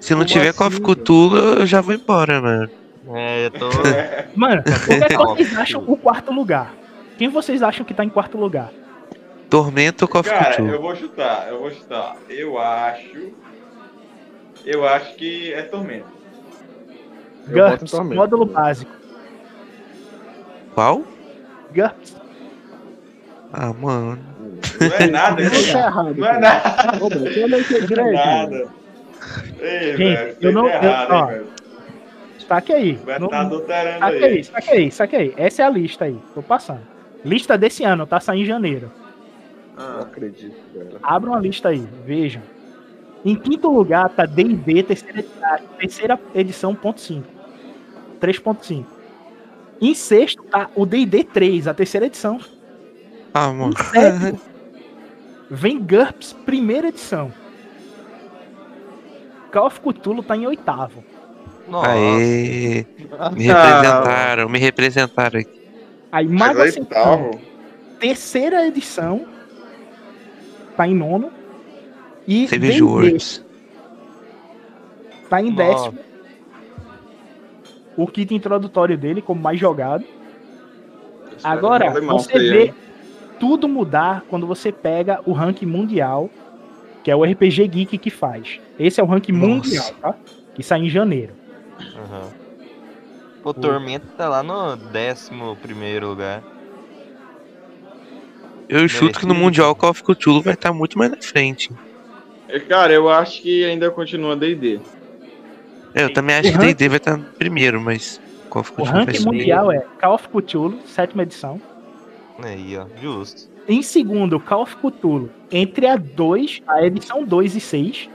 Se não Como tiver assim, Call of Cthulhu, eu já vou embora, mano. É, eu tô. Mano, como é que vocês acham o quarto lugar? Quem vocês acham que tá em quarto lugar? Tormento of Cara, eu vou chutar, eu vou chutar. Eu acho. Eu acho que é em GURPS, Tormenta. módulo básico. Qual? GURPS. Ah, mano. Não é nada, Não tá isso. errado. Não é nada. Não é nada. Ei, Gente, velho, eu não- tá errado, eu- ó, velho. Saque aí. Vai Não- estar adulterando Saque aí, aí. saque aí, saque aí. Essa é a lista aí. Tô passando. Lista desse ano, tá saindo em janeiro. Não Ah, acredito, velho. Abram a lista aí, vejam. Em quinto lugar tá D&D, terceira, terceira edição, ponto 5. 3.5. Em sexto tá o D&D 3, a terceira edição. Ah, mano. Em sétimo vem GURPS, primeira edição. Call of Cthulhu tá em oitavo. Nossa. Aê, me Ah. representaram, me representaram aqui. Aí aí Ascensão, tá, terceira edição, tá em nono. E Savage Worlds. tá em Nossa. décimo. O kit introdutório dele como mais jogado. Agora, você vê tudo mudar quando você pega o ranking mundial, que é o RPG Geek que faz. Esse é o ranking Nossa. mundial, tá? Que sai em janeiro. Aham. Pô, Tormenta tá lá no décimo primeiro lugar. Eu chuto que no Mundial o Call of Cthulhu vai estar muito mais na frente. É, Cara, eu acho que ainda continua D&D. É, eu também acho O que ranking- D&D vai estar primeiro, mas Call of O Cthulhu vai ranking mundial é Call of Cthulhu, sétima edição. Aí, ó, justo. Em segundo, Call of Cthulhu. Entre a 2, a edição 2 e 6.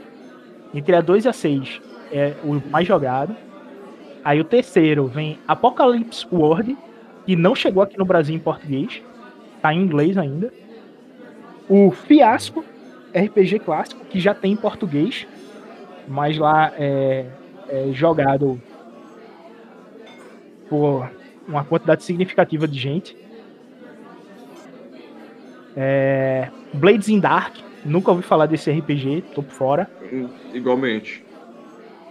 Entre a 2 e a 6 é o mais jogado. Aí o terceiro vem Apocalypse World, que não chegou aqui no Brasil em português. Tá em inglês ainda. O Fiasco RPG clássico, que já tem em português. Mas lá é, é jogado por uma quantidade significativa de gente. É, Blades in Dark, nunca ouvi falar desse RPG, tô por fora. Igualmente.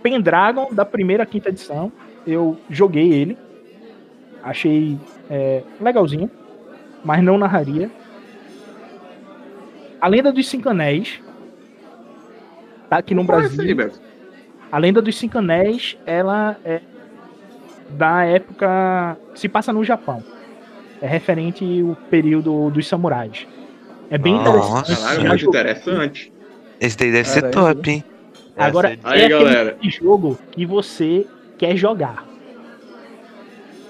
Pendragon, da primeira quinta edição, eu joguei ele. Achei é, legalzinho, mas não narraria. A Lenda dos Cinco Anéis, tá aqui no é Brasil. A Lenda dos Cinco Anéis, ela é da época. se passa no Japão. É referente ao período dos samurais. É bem Nossa. interessante. Caralho, muito interessante. Esse daí deve ser Caralho. top, hein? Agora, Essa Aí, é aquele galera. tipo de jogo que você quer jogar.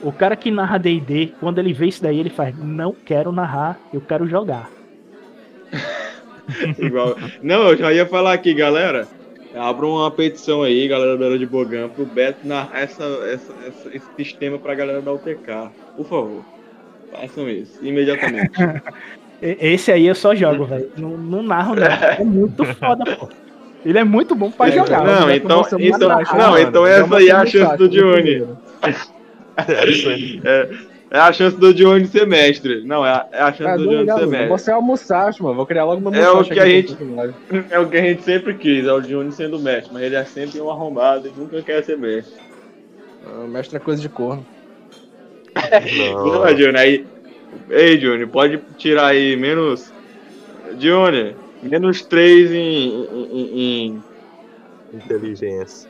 O cara que narra D&D, quando ele vê isso daí, ele faz, não quero narrar, eu quero jogar. Igual. Não, eu já ia falar aqui, galera. Abra uma petição aí, galera da Era de Bogam, pro Beto narrar essa, essa, essa- esse sistema pra galera da UTK. Por favor. Façam isso, imediatamente. Esse aí eu só jogo, velho. Não, não narro, não. É muito foda, pô. Ele é muito bom pra É, jogar. não, né? então- então- manda não, mano. então essa aí é a chance do Johnny. primeiro. É a chance do Dione ser mestre. Não, é a, é a chance Ah, do Dione ser mestre. Você é o Musashi, mano. Vou criar logo uma É o que a gente-. É o que a gente sempre quis, é o Dione sendo mestre, mas ele é sempre um arrombado e nunca quer ser mestre. Ah, Mestre é coisa de corno. Não, é, Dione, aí. Ei, Dione, pode tirar aí menos. Dione, menos 3 em. em, em- Inteligência.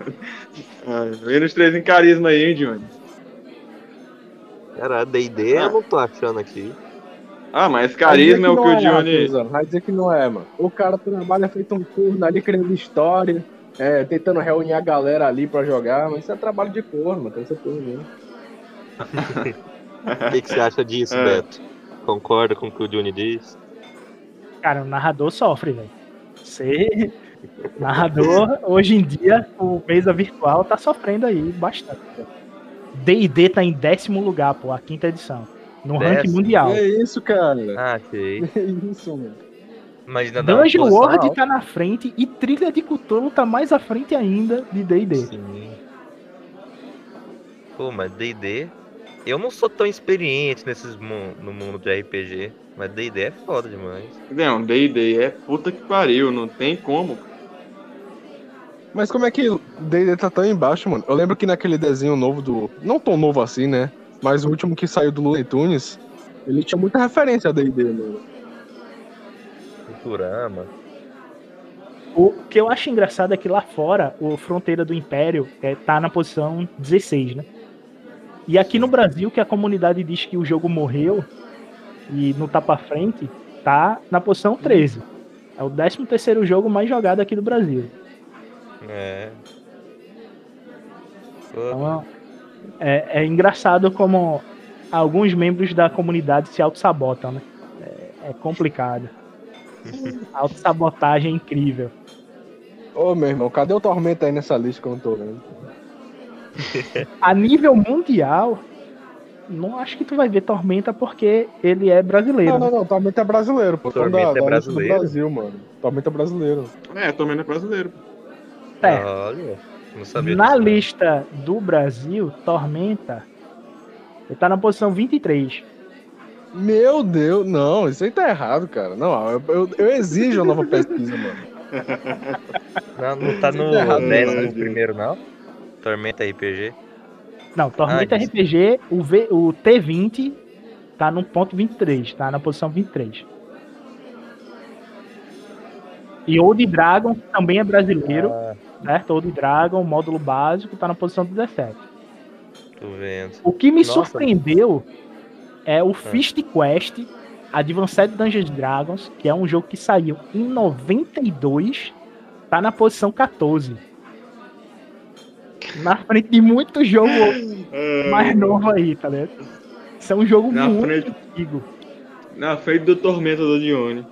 ah, menos 3 em carisma aí, hein, Dione. Cara, D&D Ah. eu não tô achando aqui. Ah, mas carisma é o que o Dione. Arthur, Vai dizer que não é, mano. O cara trabalha feito um corno ali, criando história, é, tentando reunir a galera ali pra jogar, mas isso é trabalho de corno, mano. Tem essa porra mesmo. O que, que você acha disso, É. Beto? Concorda com o que o Johnny diz? Cara, o narrador sofre, velho. Você. Narrador, hoje em dia, o mesa virtual tá sofrendo aí bastante. D&D tá em décimo lugar, pô, a quinta edição. No ranking mundial. Que isso, cara? Ah, achei. Que isso, mano. Imagina Dungeon World alta. tá na frente e Trilha de Cthulhu tá mais à frente ainda de D&D. Sim. Pô, mas D&D... Eu não sou tão experiente nesses mu- no mundo de RPG, mas D&D é foda demais. Não, D&D é puta que pariu, não tem como. Mas como é que D&D tá tão embaixo, mano? Eu lembro que naquele desenho novo do... Não tão novo assim, né? Mas o último que saiu do Looney Tunes, ele tinha muita referência a D&D, mano. Futurama. O que eu acho engraçado é que lá fora, o Fronteira do Império é, tá na posição 16, né? E aqui no Brasil, que a comunidade diz que o jogo morreu e não tá pra frente, tá na posição 13. É o 13 terceiro jogo mais jogado aqui do Brasil. É. Então, é, é engraçado como alguns membros da comunidade se auto-sabotam, né? É, é complicado. A auto-sabotagem é incrível. Ô, meu irmão, cadê o Tormenta aí nessa lista que eu não tô vendo? A nível mundial, não acho que tu vai ver Tormenta porque ele é brasileiro. Não, não, não, Tormenta é brasileiro, pô. Tormenta da- é da lista do brasileiro? Brasil, mano. Tormenta é brasileiro. É, não é brasileiro. É. Olha, não sabia Na disso, não. lista do Brasil, Tormenta ele tá na posição 23. Meu Deus, não, isso aí tá errado, cara. Não, eu, eu, eu exijo uma nova pesquisa, mano. Não, não tá no Tá errado, décimo não. primeiro, não? Tormenta RPG. Não, Tormenta Ah. RPG, o, v, o T20 tá no ponto 23, tá na posição 23. E Old Dragon que também é brasileiro, Ah, certo? Old Dragon, módulo básico, tá na posição 17. tô vendo. O que me Nossa. surpreendeu é o Fist Quest Advanced Dungeons Dragons, que é um jogo que saiu em 92, tá na posição 14. Na frente de muito jogo mais novo aí, tá ligado? Isso é um jogo Na muito frente. antigo. Na frente do Tormento do Dione.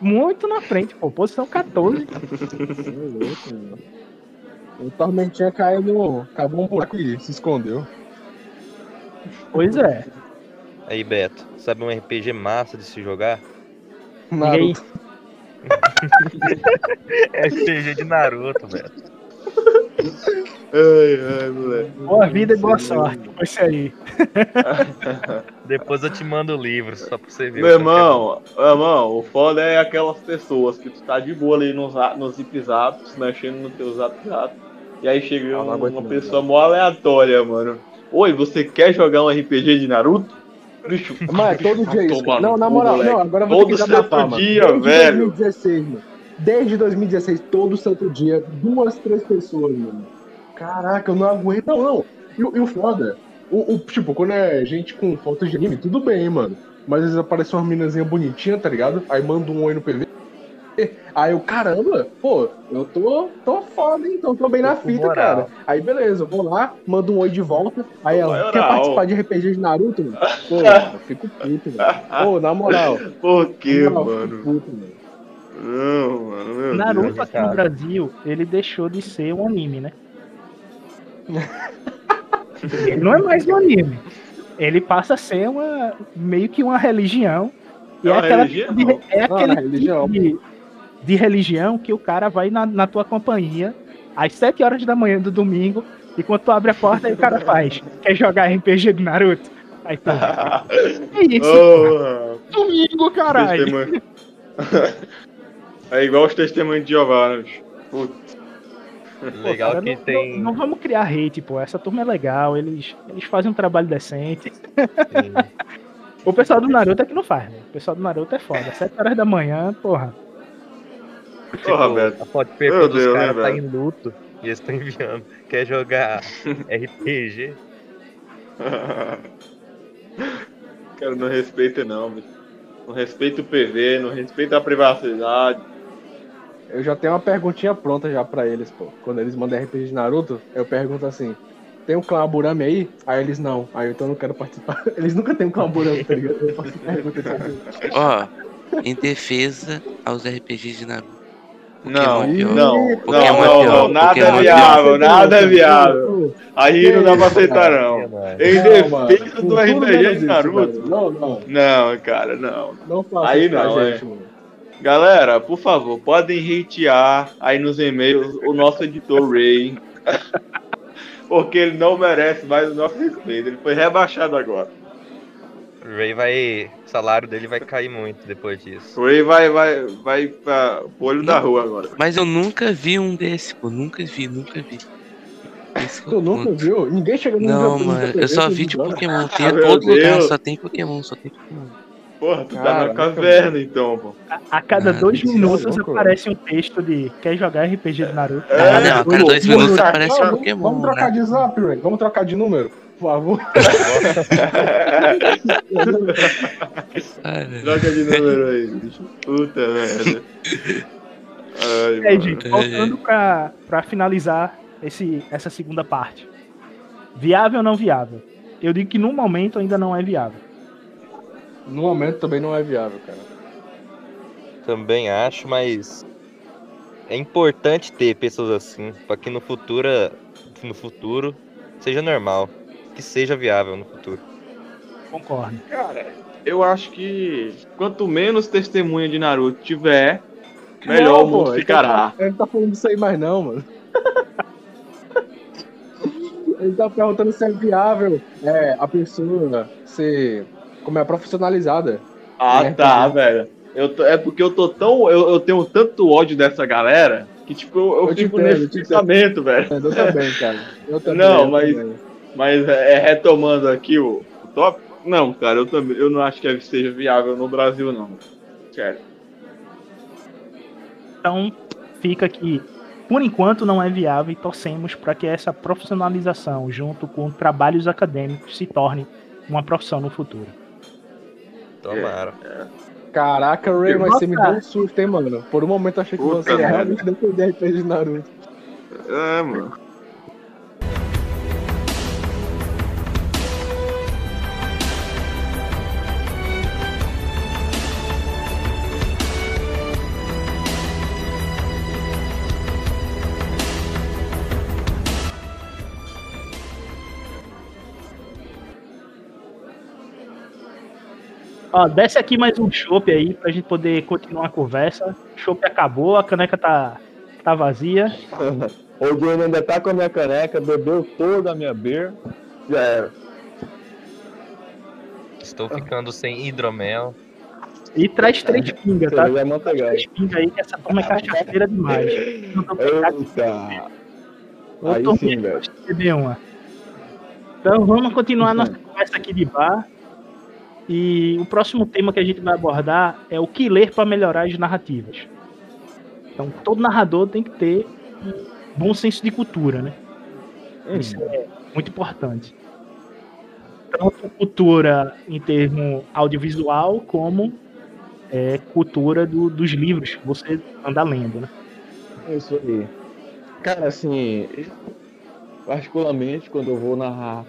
Muito na frente, pô. Posição 14. O Tormentinha caiu no. Cavou um buraco e se escondeu. Pois é. Aí, Beto, sabe um RPG massa de se jogar? Ninguém, RPG de Naruto, Beto. Ai, ai, moleque. boa vida e boa sorte. Foi isso aí. Depois eu te mando o livro, só pra você ver. Meu é irmão, meu irmão, o foda é aquelas pessoas que tu tá de boa ali nos, nos zip zaps, mexendo no teu zap zap. E aí chega Ah, não um- uma não, pessoa mó aleatória, mano. Oi, você quer jogar um RPG de Naruto? Bicho, Mas é todo dia isso. Não, na moral, moleque. não, agora eu vou Todo ter que santo desabafar, mano. dia, Desde velho. 2016, mano. Desde 2016, todo santo dia, duas, três pessoas, mano. Caraca, eu não aguento. Não, não. E, o- e o foda, o, o- tipo, quando é gente com fotos de anime, tudo bem, mano. Mas às vezes aparece uma minazinha bonitinha, tá ligado? Aí manda um oi no PV. Aí eu, caramba, pô, eu tô, tô foda, então tô bem na fita, cara. Aí beleza, eu vou lá, mando um oi de volta. Aí ela, Moral. quer participar de RPG de Naruto, mano? Pô, eu fico puto, velho. Pô, na moral. por que, moral, mano? fico puto, mano. Não, mano, meu Naruto Deus. aqui no Brasil, ele deixou de ser um anime, né? ele não é mais um anime. Ele passa a ser uma meio que uma religião. E É é, aquela religião? de- é Não, aquele na religião. tipo de, de religião que o cara vai na, na tua companhia às 7 horas da manhã do domingo e quando tu abre a porta aí o cara faz. Quer jogar RPG de Naruto? Aí tu. É isso, Oh, domingo, caralho. é igual os testemunhos de Jeová, né? bicho? Putz. Legal Cara, que não, tem. não, não vamos criar hate, pô. Essa turma é legal, eles, eles fazem um trabalho decente. O pessoal do Naruto é que não faz, né? O pessoal do Naruto é foda. 7 horas da manhã, porra. Porra, Beto. a foto perfil dos Deus, né, caras tá em luto e eles estão enviando. Quer jogar RPG? Cara, não respeita não, bicho. Não respeita o PV, não respeita a privacidade. Eu já tenho uma perguntinha pronta já pra eles, pô. Quando eles mandam RPG de Naruto, eu pergunto assim: tem um clã Burami aí? Aí eles não. Aí eu então não quero participar. Eles nunca tem um clã Burami, tá ligado? Eu faço pergunta assim. Ó, em defesa aos RPGs de Naruto. Não, é pior. não, não, é não, não, nada é é viável, nada é viável. Aí não dá pra aceitar não. Em defesa do RPG de Naruto. Não, não. Não, cara, não. Não faça Aí não, gente, é. mano. Galera, por favor, podem hatear aí nos e-mails o nosso editor Ray. Porque ele não merece mais o nosso respeito. Ele foi rebaixado agora. O Ray vai. O salário dele vai cair muito depois disso. O Ray vai, vai, vai pra pro olho da rua agora. Mas eu nunca vi um desse, pô. Nunca vi, nunca vi. É Tu o nunca viu? Ninguém chega no Não, mano, eu só vi de. Pokémon. Tem Ah, todo lugar, só tem Pokémon, só tem Pokémon. Porra, tu tá na caverna então, pô. A, a cada Ah, dois é minutos louco, aparece um texto de quer jogar RPG de Naruto. É, Ah, não, a cada dois minutos aparece um vamos- Pokémon, Vamos trocar né? de zap, Ray. Vamos trocar de número, por favor. Troca de número aí, bicho. Puta merda. Ai, mano. gente, voltando pra, pra finalizar esse, essa segunda parte. Viável ou não viável? Eu digo que no momento ainda não é viável. No momento também não é viável, cara. Também acho, mas. É importante ter pessoas assim, pra que no futuro, no futuro seja normal, que seja viável no futuro. Concordo. Cara, eu acho que quanto menos testemunha de Naruto tiver, melhor Não, o mundo pô, ele ficará. Ele não tá falando disso aí mais não, mano. ele tá perguntando se é viável é, a pessoa ser como é profissionalizada. Ah, É, tá, entendi. velho. Eu tô- é porque eu tô tão. Eu, eu tenho tanto ódio dessa galera que, tipo, eu, eu Eu fico entendo, nesse pensamento, velho. Eu também, cara. Eu também. Não, eu mas- também. Mas é, retomando aqui o, o tópico, não, cara, eu também. Eu não acho que seja viável no Brasil, não. Sério. Então, fica aqui. Por enquanto não é viável e torcemos para que essa profissionalização, junto com trabalhos acadêmicos, se torne uma profissão no futuro. Tomara. Caraca, Ray, mas você me deu um susto, hein, mano? Por um momento eu achei que Puta você realmente defender RPG de Naruto. É, mano. Ó, desce aqui mais um chopp aí pra gente poder continuar a conversa. O chopp acabou, a caneca tá, tá vazia. O Johnny ainda tá com a minha caneca, bebeu toda a minha beer. Já era. Estou ficando sem hidromel. E traz três pingas, tá? Amanteigada. Três pingas aí, que essa turma é cachaceira demais. Eita! Aí sim, velho. uma. Então vamos continuar nossa conversa aqui de bar. E o próximo tema que a gente vai abordar é o que ler para melhorar as narrativas. Então todo narrador tem que ter um bom senso de cultura, né? Isso é muito importante. Tanto cultura em termo audiovisual, como é, cultura do- dos livros que você anda lendo, né? É Isso aí. Cara, assim, particularmente quando eu vou narrar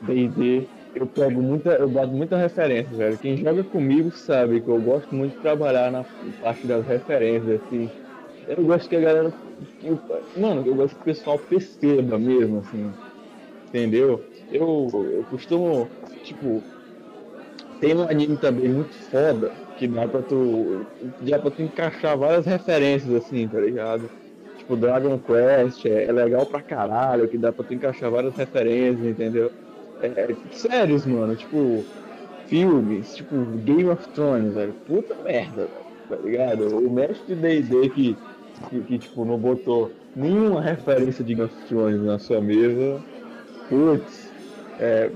D&D, eu pego muita, eu boto muita referência, velho. Quem joga comigo sabe que eu gosto muito de trabalhar na parte das referências, assim. Eu gosto que a galera, que mano, eu gosto que o pessoal perceba mesmo, assim, entendeu? Eu, eu costumo, tipo, tem um anime também muito foda que dá pra tu, dá pra tu encaixar várias referências, assim, tá ligado? Tipo, Dragon Quest é, é legal pra caralho, que dá pra tu encaixar várias referências, entendeu? É, é, séries, mano, tipo, filmes, tipo, Game of Thrones, velho. Puta merda, tá ligado? O mestre D&D que, que, que, tipo, não botou nenhuma referência de Game of Thrones na sua mesa, putz, é,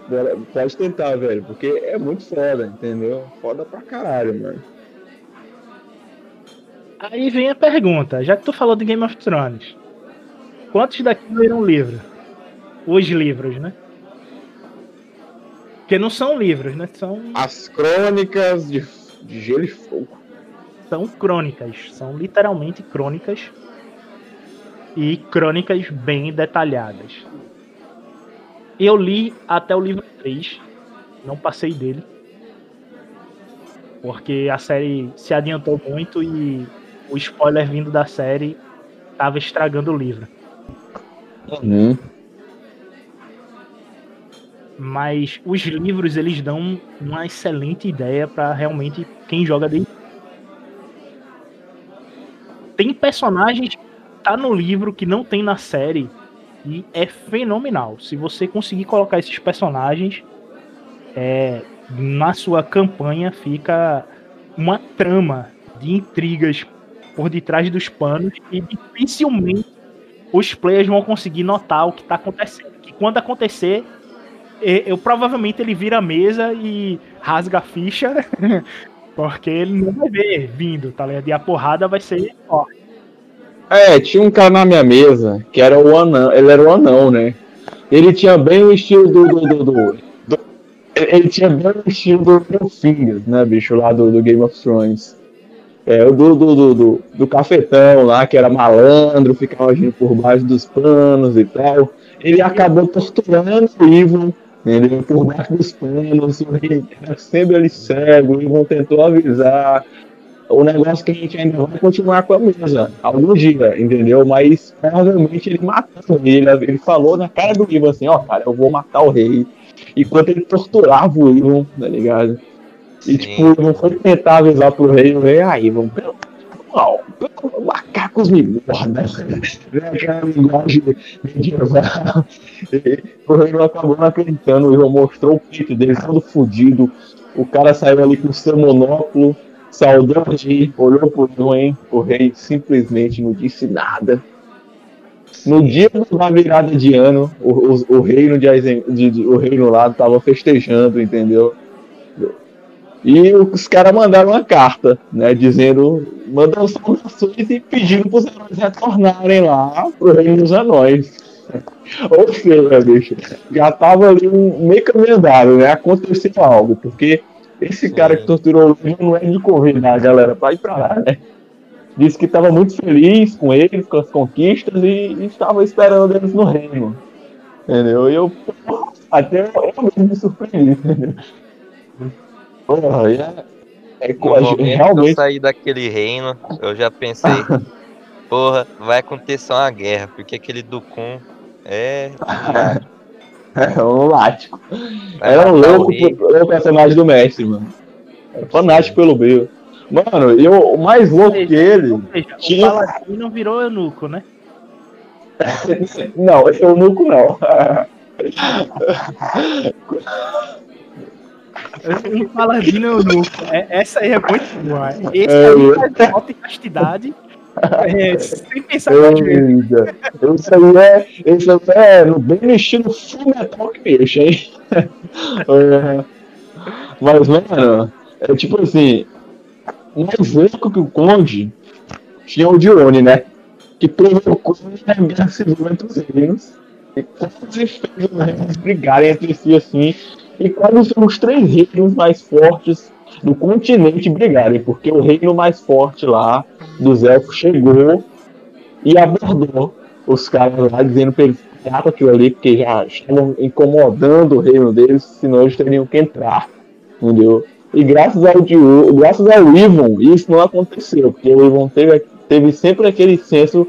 pode tentar, velho, porque é muito foda, entendeu? Foda pra caralho, mano. Aí vem a pergunta, já que tu falou de Game of Thrones, quantos daqui leram livro? Os livros, né? Porque não são livros, né? São, As crônicas de, de Gelo e Fogo. são crônicas, são literalmente crônicas e crônicas bem detalhadas. Eu li até o livro 3, não passei dele, porque a série se adiantou muito e o spoiler vindo da série tava estragando o livro. Mas os livros eles dão uma excelente ideia para realmente quem joga D&D. Tem personagens tá no livro que não tem na série e é fenomenal. Se você conseguir colocar esses personagens é, na sua campanha fica uma trama de intrigas por detrás dos panos e dificilmente os players vão conseguir notar o que está acontecendo. Que quando acontecer e- eu provavelmente ele vira a mesa e rasga a ficha, porque ele não vai ver vindo, tá ligado? E a porrada vai ser ó. É, tinha um cara na minha mesa que era o anão, ele era o anão, né? Ele tinha bem o estilo do. do, do, do- do- ele tinha bem o estilo do Littlefinger, né, bicho, lá do, do Game of Thrones. É, o do, do, do, do, do cafetão lá, que era malandro, ficava agindo por baixo dos panos e tal. Ele acabou torturando o Ivan, entendeu? Por baixo dos panos, o rei era sempre ali cego, o tentou avisar, o negócio que a gente ainda vai continuar com a mesa algum dia, entendeu? Mas provavelmente ele matou ele. Ele falou na cara do Ivan assim, ó, cara, eu vou matar o rei. Enquanto ele torturava o Ivan, tá ligado? E Sim. tipo, o Ivan foi tentar avisar pro rei, o rei, ah, Ivan, pelo, pelo macacos me mordam. Né, Aquela linguagem medieval. E O rei não acabou não acreditando, o Ivan mostrou o peito dele todo fudido. O cara saiu ali com seu monóculo, saudou o olhou pro rei, o rei simplesmente não disse nada. No dia da virada de ano, o, o, o reino de, de, de- o reino lá tava festejando, entendeu? E os caras mandaram uma carta, né, dizendo, mandando saudações e pedindo pros heróis retornarem lá pro reino dos anões. Ou seja, bicho, já tava ali um meio caminho andado, né? Aconteceu algo, porque Esse cara que torturou o não é de convidar a galera pra ir pra lá, né? Disse que estava muito feliz com eles, com as conquistas e, estava esperando eles no reino. Entendeu? E eu, até eu mesmo me surpreendi, entendeu? Porra, e é, é No momento que eu realmente saí daquele reino, eu já pensei, porra, vai acontecer uma guerra, porque aquele Dukun é. é um lático. vai Era um o louco pro, pro personagem do mestre, mano. Era fanático pelo Bill. Mano, e o o mais louco que ele. Ou seja, o tinha- Paladino virou eunuco, né? Não, esse é o Nuco não. O Paladino é eunuco. É, essa aí é muito boa. Esse É, faz falta em castidade. é, sem pensar. Eita, Esse aí é. Esse aí é no- bem no estilo full metal que mexe, hein? É, mas, mano, é tipo assim. Mais louco que o Conde tinha o Dione, né? Que provocou a guerra civil entre os reinos. E quase fez os reinos brigarem entre si assim. E quase os três reinos mais fortes do continente brigarem. Porque o reino mais forte lá dos elfos chegou e abordou os caras lá, dizendo pra eles com aquilo ali, porque já estavam incomodando o reino deles, senão eles teriam que entrar. Entendeu? E graças ao, Dio- graças ao Ivon, isso não aconteceu, porque o Ivon teve, teve sempre aquele senso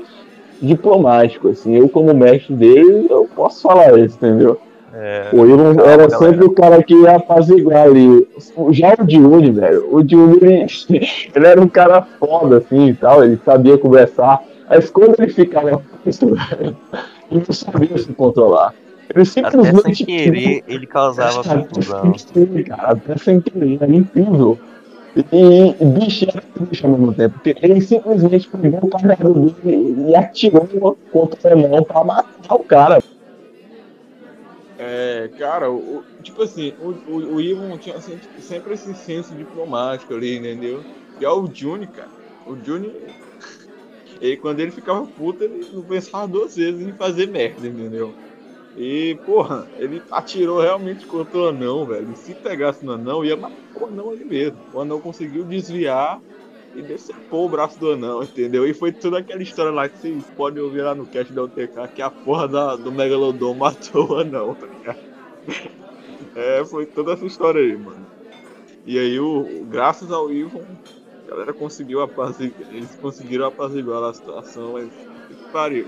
diplomático, assim, eu como mestre dele, eu posso falar isso, entendeu? É, O Calma, era galera. sempre o cara que ia apaziguar ali. Já o Diune, velho, o Diune, ele, ele era um cara foda, assim, e tal, ele sabia conversar, mas quando ele ficava puto, velho, ele não sabia se controlar. Ele até sem simplesmente... querer, ele causava confusão. Cara, até sem querer, era incrível. E, e bicho era triste ao mesmo tempo, porque ele simplesmente pegou o carregador dele e atirou contra o anão pra matar o cara. É, cara, o- tipo assim, o, o, o Ivan tinha sempre, sempre esse senso diplomático ali, entendeu? E ó, o Juni, cara, o Juni, ele, quando ele ficava puto, ele não pensava duas vezes em fazer merda, entendeu? E, porra, ele atirou realmente contra o anão, velho. Se pegasse no anão, ia matar o anão ali mesmo. O anão conseguiu desviar e decepou o braço do anão, entendeu? E foi toda aquela história lá que vocês podem ouvir lá no cast da UTK, que a porra da, do Megalodon matou o anão, tá ligado? É, foi toda essa história aí, mano. E aí, o, graças ao Ivon, a galera conseguiu apaziguar, eles conseguiram apaziguar a situação, mas que pariu.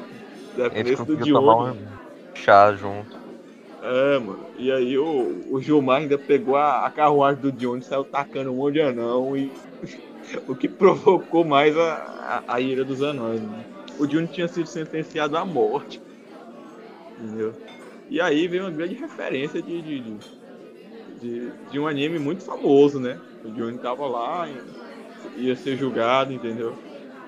Dependesse do Diogo. um chá junto. É, mano. E aí o, o Gilmar ainda pegou a, a carruagem do e saiu tacando um monte de anão e o que provocou mais a, a, a ira dos anões, né? O Dione tinha sido sentenciado à morte. Entendeu? E aí veio uma grande referência de, de, de, de, um anime muito famoso, né? O Dione tava lá, ia ser julgado, entendeu?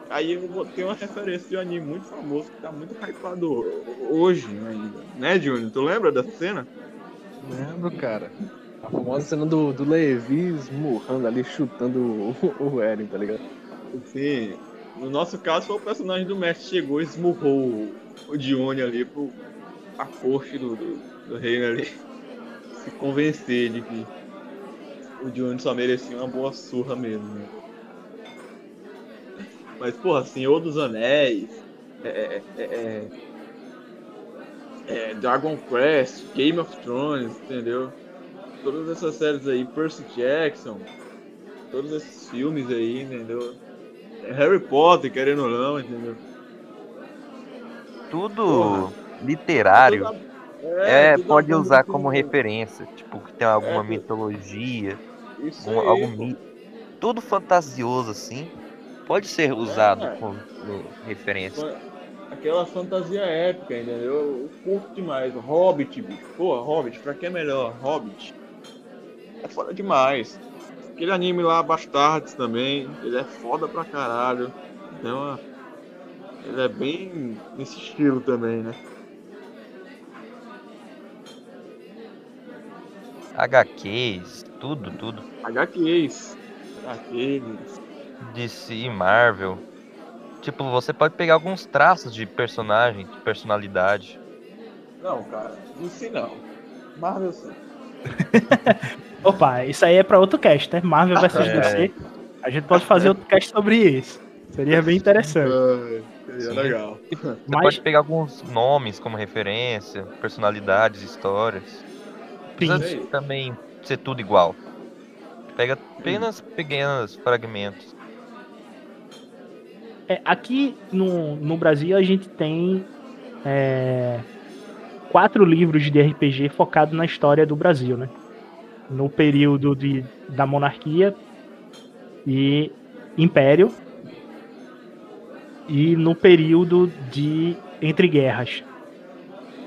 Aí botei uma referência de um anime muito famoso que tá muito hypado hoje ainda. Né, Júnior? Tu lembra dessa cena? Lembro, cara. A famosa cena do, do Levi esmurrando ali, chutando o, o Eren, tá ligado? Sim. No nosso caso foi o personagem do mestre chegou e esmurrou o, Dione ali pro a corte do, do, do reino ali se convencer de que o Dione só merecia uma boa surra mesmo, né? Mas, porra, Senhor dos Anéis, é, é, é, é, Dragon Quest, Game of Thrones, entendeu? Todas essas séries aí, Percy Jackson, todos esses filmes aí, entendeu? Harry Potter, querendo ou não, entendeu? Tudo literário é, tudo pode usar como do- referência. Tipo, que tem alguma É, mitologia, algum, aí, algum pô. Tudo fantasioso assim. Pode ser usado É. como referência. Aquela fantasia épica, entendeu? Eu curto demais. Hobbit, bicho. Porra, Hobbit, pra que é melhor? Hobbit. É foda demais. Aquele anime lá, Bastards também, ele é foda pra caralho. Então, ele é bem nesse estilo também, né? HQs, tudo, tudo. HQs. HQs. DC, Marvel. Tipo, você pode pegar alguns traços de personagem, de personalidade. Não, cara, DC não. Marvel sim. Opa, isso aí é pra outro cast, né? Marvel vs É. DC. A gente pode fazer outro cast sobre isso. Seria bem interessante. Seria Sim. legal. Você Mas- pode pegar alguns nomes como referência, personalidades, histórias. Precisa Sim. também ser tudo igual. Pega apenas pequenos fragmentos. É, aqui no, no Brasil a gente tem é, quatro livros de RPG focados na história do Brasil, né? No período de, da monarquia e império e no período de entre guerras.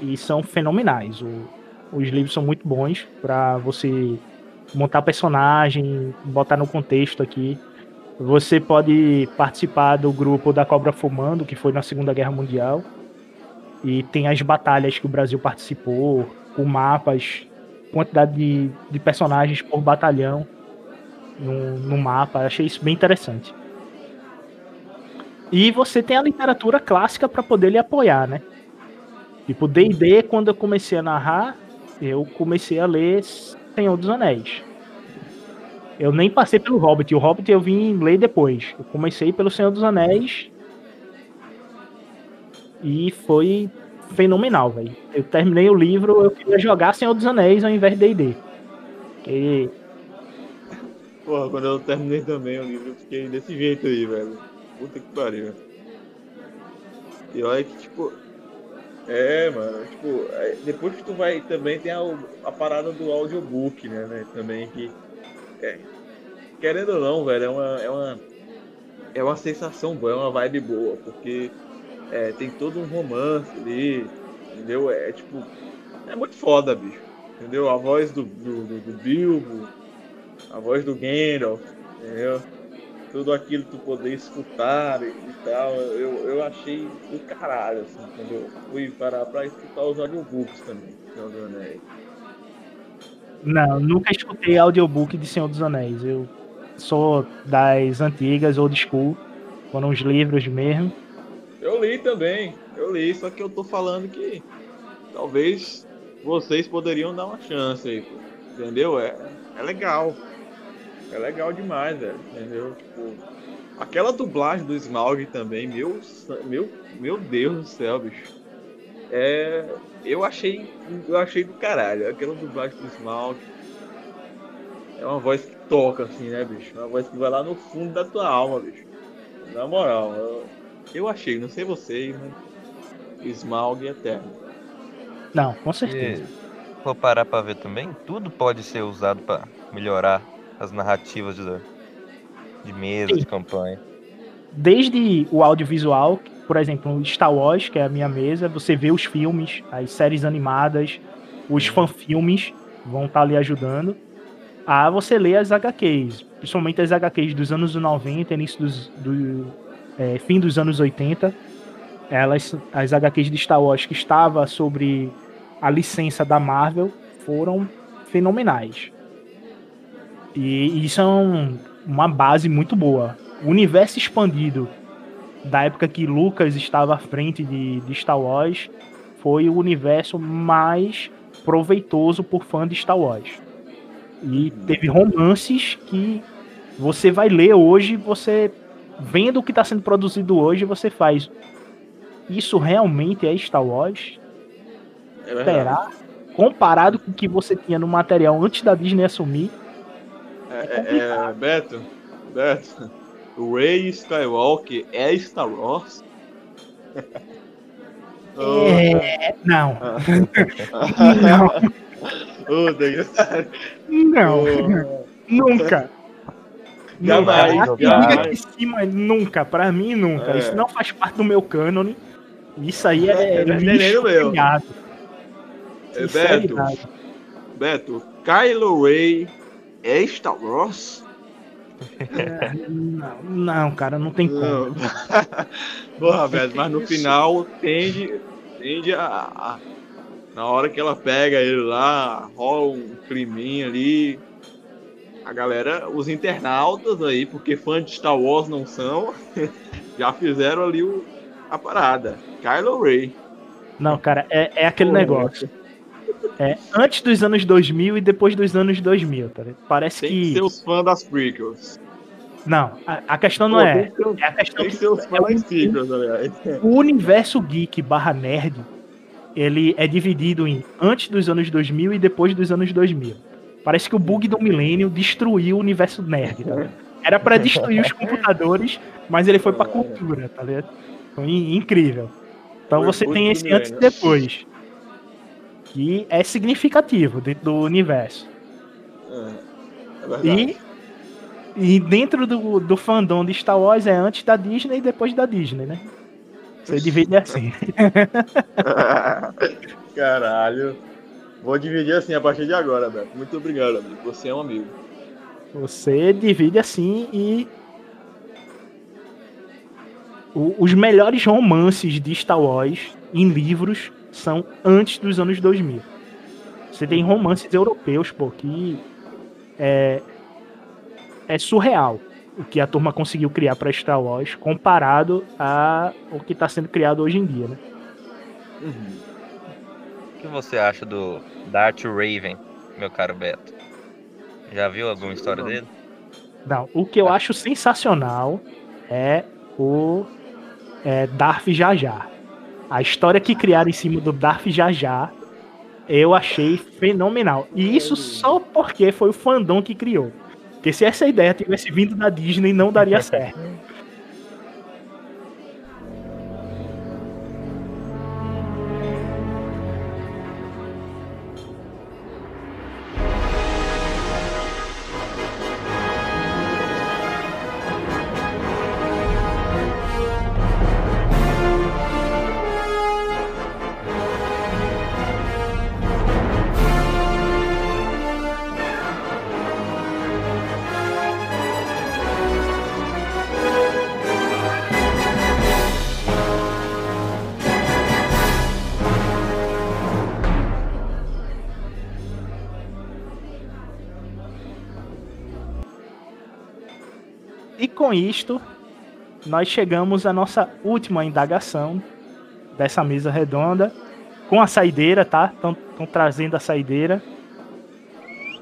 E são fenomenais. O- os livros são muito bons para você montar personagem, botar no contexto aqui. Você pode participar do grupo da Cobra Fumando, que foi na Segunda Guerra Mundial. E tem as batalhas que o Brasil participou, com mapas, quantidade de, de personagens por batalhão no, no mapa. Achei isso bem interessante. E você tem a literatura clássica para poder lhe apoiar, né? Tipo, D&D, quando eu comecei a narrar, eu comecei a ler Senhor dos Anéis. Eu nem passei pelo Hobbit. O Hobbit eu vim ler depois. Eu comecei pelo Senhor dos Anéis. E foi fenomenal, velho. Eu terminei o livro, eu queria jogar Senhor dos Anéis ao invés de D&D. Porra, quando eu terminei também o livro, eu fiquei desse jeito aí, velho. Puta que pariu. E olha que, tipo. É, mano, tipo, é, depois que tu vai também tem a, a parada do audiobook, né, né? Também que. é, querendo ou não, velho, é uma. É uma, é uma sensação boa, é uma vibe boa, porque é, tem todo um romance ali, entendeu? É tipo. É muito foda, bicho. Entendeu? A voz do, do, do, Bilbo, a voz do Gandalf, entendeu? Tudo aquilo tu poder escutar e, e tal, eu, eu achei do caralho, assim, quando eu fui parar pra escutar os audiobooks também, Senhor do Anéis. Não, nunca escutei audiobook de Senhor dos Anéis. Eu sou das antigas, old school. Foram os livros mesmo. Eu li também, eu li, só que eu tô falando que talvez vocês poderiam dar uma chance aí. Entendeu? É, é legal. É legal demais, velho. Entendeu? Tipo, aquela dublagem do Smaug também, meu, meu, meu Deus do céu, bicho. É, eu achei, eu achei do caralho. Aquela dublagem do Smaug é uma voz que toca, assim, né, bicho? Uma voz que vai lá no fundo da tua alma, bicho. Na moral, eu, eu achei, não sei vocês, mas Smaug é eterno. Não, com certeza. Se for parar pra ver também, tudo pode ser usado pra melhorar as narrativas de, de mesa, Sim. de campanha. Desde o audiovisual, por exemplo, Star Wars, que é a minha mesa, você vê os filmes, as séries animadas, os fanfilmes vão estar ali ajudando. A você ler as HQs, principalmente as HQs dos anos 90, início dos, do é, fim dos anos 80. Elas, as HQs de Star Wars que estava sobre a licença da Marvel foram fenomenais. E isso é um- uma base muito boa. O universo expandido da época que Lucas estava à frente de, de Star Wars foi o universo mais proveitoso por fã de Star Wars. E teve romances que você vai ler hoje, você vendo o que está sendo produzido hoje, você faz. Isso realmente é Star Wars? É verdade. Será? Comparado com o que você tinha no material antes da Disney assumir, É, é, é, Beto, Beto, o Ray Skywalker é Star Wars? Oh, é. Não, não, Oh, Deus. não, Oh, nunca. Jamais, Nunca. Aqui jamais. diga aqui em cima, nunca. Pra mim, nunca. É. Isso não faz parte do meu cânone. Isso aí é, É, nem lixo meu. criado. É, Beto. Beto, Kylo Ray é Star Wars? Não, não, cara, não tem como. Não. Porra, Beto, mas no final tende, tende a, a- Na hora que ela pega ele lá, rola um climinha ali. A galera, os internautas aí, porque fãs de Star Wars não são, já fizeram ali o, a parada. Kylo Ray. Não, cara, é, é aquele Porra. negócio. É, antes dos anos 2000 e depois dos anos 2000, tá ligado? Parece Tem que. ser os fãs das prequels. Não, a, a questão não Pô, é. Tem ser, os- É a questão tem que os é fãs das um- prequels, aliás. o universo geek barra nerd, ele é dividido em antes dos anos 2000 e depois dos anos 2000. Parece que o bug do milênio destruiu o universo nerd, tá ligado? Era pra destruir os computadores, mas ele foi pra cultura, tá ligado? Foi in- incrível. Então você tem esse antes e depois. Que é significativo dentro do universo. É, é. E, e dentro do, do fandom de Star Wars é antes da Disney e depois da Disney, né? Você divide assim. Caralho. Vou dividir assim a partir de agora, Beto. Muito obrigado, amigo. Você é um amigo. Você divide assim e. O- os melhores romances de Star Wars em livros são antes dos anos 2000. Você tem romances europeus, pô, que é, é surreal o que a turma conseguiu criar para Star Wars comparado a o que está sendo criado hoje em dia, né? O que você acha do Darth Raven, meu caro Beto? Já viu alguma história Não. dele? Não, o que eu acho sensacional é o é, Darth Jar Jar. A história que criaram em cima do Darth Jar, eu achei fenomenal. E isso só porque foi o fandom que criou. Porque se essa ideia tivesse vindo da Disney, não daria certo. Isto, nós chegamos à nossa última indagação dessa mesa redonda. Com a saideira, tá? Estão trazendo a saideira.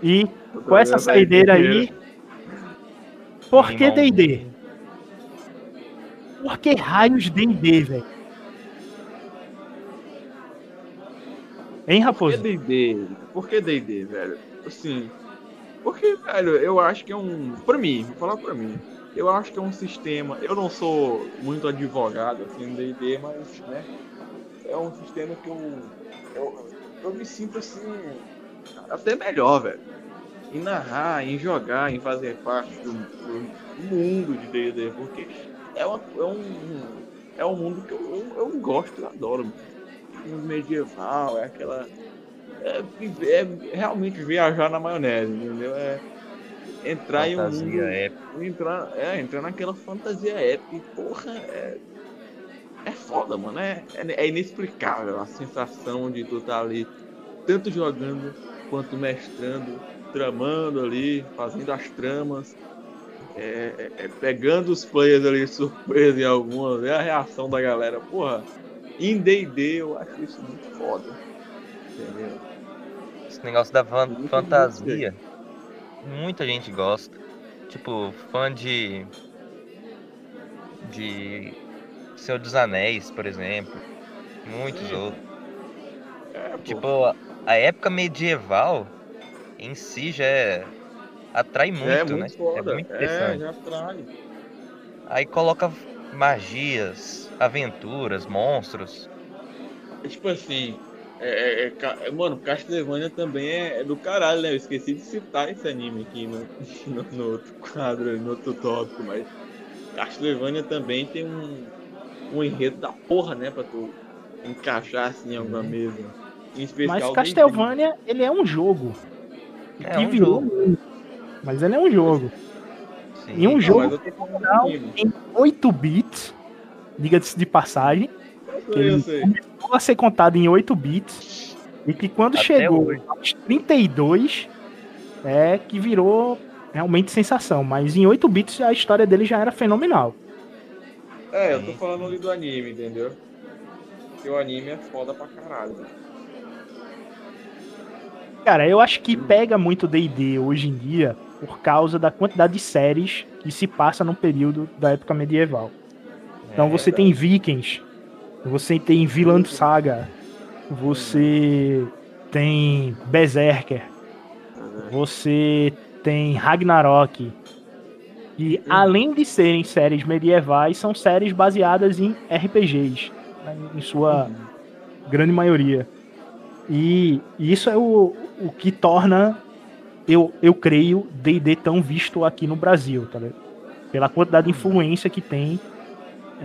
E com essa saideira aí. Por que. DD? Por que raios DD, velho? Hein, Por que Raposo? D&D? Por que D&D, velho? Assim, porque, velho, eu acho que é um... Pra mim, vou falar pra mim. Eu acho que é um sistema... Eu não sou muito advogado, assim, no D&D, mas, né? É um sistema que eu... Eu, eu me sinto, assim... Até melhor, velho. Em narrar, em jogar, em fazer parte do, do mundo de D&D, porque é, uma, é um... É um mundo que eu, eu, eu gosto, eu adoro, mundo medieval, é aquela. É, é realmente viajar na maionese, entendeu? É entrar em um mundo. Fantasia épica. Entrar, é, entrar naquela fantasia épica. Porra, é. É foda, mano. É, é, é inexplicável a sensação de tu estar ali, tanto jogando quanto mestrando, tramando ali, fazendo as tramas. É, é- é pegando os players ali de surpresa em algumas, ver a reação da galera. Porra, em D&D eu acho isso muito foda. Entendeu? Esse negócio da fan- fantasia, muita gente gosta. Tipo, fã de. De. Senhor dos Anéis, por exemplo. Muitos Sim. outros. É. Tipo, a- a época medieval em si já é. Atrai muito, é né? muito foda. É muito É, interessante. já atrai. Aí coloca magias, aventuras, monstros. É tipo assim, é, é- é é- mano, Castlevania também é, é do caralho, né? Eu esqueci de citar esse anime aqui no, no, no outro quadro, no outro tópico, mas Castlevania também tem um, um enredo da porra, né? Pra tu encaixar assim em alguma mesa. Em especial Mas. Castlevania, ele é um jogo. É que um virou jogo. Mas ele é um jogo. Sim. E um Não, jogo eu em 8 bits, diga-se de passagem, que Eu ele sei. começou a ser contado em 8 bits, e que quando Até chegou hoje. aos 32, é que virou realmente sensação. Mas em 8 bits a história dele já era fenomenal. É, eu tô falando ali do anime, entendeu? Porque o anime é foda pra caralho. Cara, eu acho que pega muito D&D hoje em dia por causa da quantidade de séries que se passa no período da época medieval. Então É, você tem Vikings, você tem Vinland Saga, você tem Berserker, você tem Ragnarok. E além de serem séries medievais, são séries baseadas em RPGs, né, em sua grande maioria. E isso é o, o que torna, eu, eu creio, D&D tão visto aqui no Brasil, tá ligado? Pela quantidade de influência que tem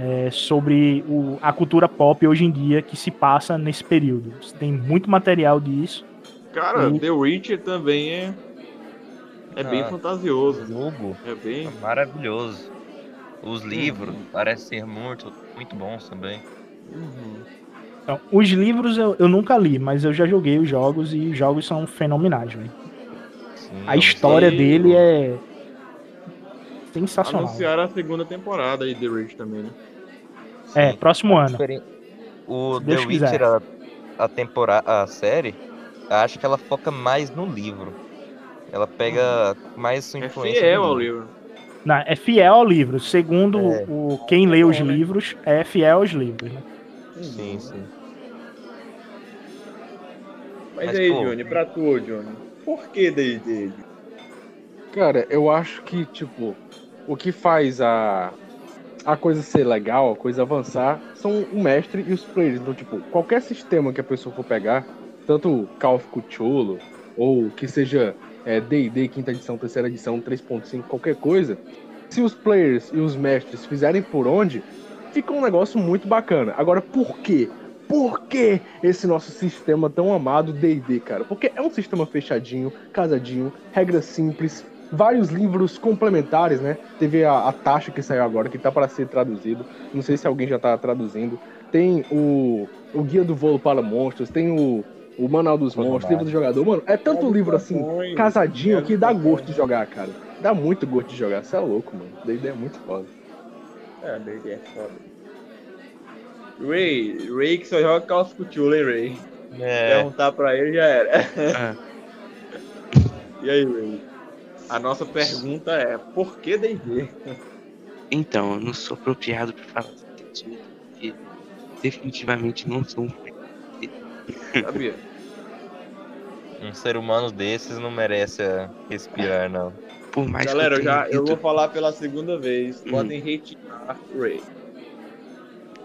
é, sobre o- a cultura pop hoje em dia que se passa nesse período. Tem muito material disso. Cara, E- The Witcher também é. É bem Ah. fantasioso. Jogo É bem. é maravilhoso. Os livros Uhum. parecem ser muito, muito bons também. Uhum. Então, os livros eu, eu nunca li, mas eu já joguei os jogos e os jogos são fenomenais, velho. A história sei. dele é sensacional. Anunciaram a segunda temporada aí, The Witcher também, né? É, próximo ano. O The. Witcher, a, a temporada, a série, eu acho que ela foca mais no livro. Ela pega mais sua É influência. fiel do ao livro. Não, é fiel ao livro. Segundo É. o, quem lê os né? livros, é fiel aos livros. Né? Sim, sim. Mas, Mas, aí, pô, Johnny, pra tu, Johnny, por que D&D? Cara, eu acho que, tipo, o que faz a, a coisa ser legal, a coisa avançar, são o mestre e os players. Então, tipo, qualquer sistema que a pessoa for pegar, tanto Call of Cthulhu, ou que seja é, D&D, quinta edição, terceira edição, 3.5, qualquer coisa, se os players e os mestres fizerem por onde, fica um negócio muito bacana. Agora, por quê? Por que esse nosso sistema tão amado D&D, cara? Porque é um sistema fechadinho, casadinho, regras simples, vários livros complementares, né? Teve a, a taxa que saiu agora, que tá para ser traduzido. Não sei se alguém já tá traduzindo. Tem o, o Guia do Voo para Monstros, tem o, o Manual dos Monstros, livro do jogador. Mano, é tanto livro assim, casadinho, que dá gosto de jogar, cara. Dá muito gosto de jogar. Você é louco, mano. D&D é muito foda. É, D&D é foda. Ray, Ray que só joga Call of Cthulhu, hein, Ray? É, Perguntar pra ele já era. Ah, E aí, Ray? A nossa pergunta é, por que D&D? então, eu não sou apropriado pra falar assunto, porque definitivamente não sou um Sabia? um ser humano desses não merece ah, respirar, não. Por mais Galera, eu que já eu vou falar pela segunda vez. Hum. Podem retirar Ray.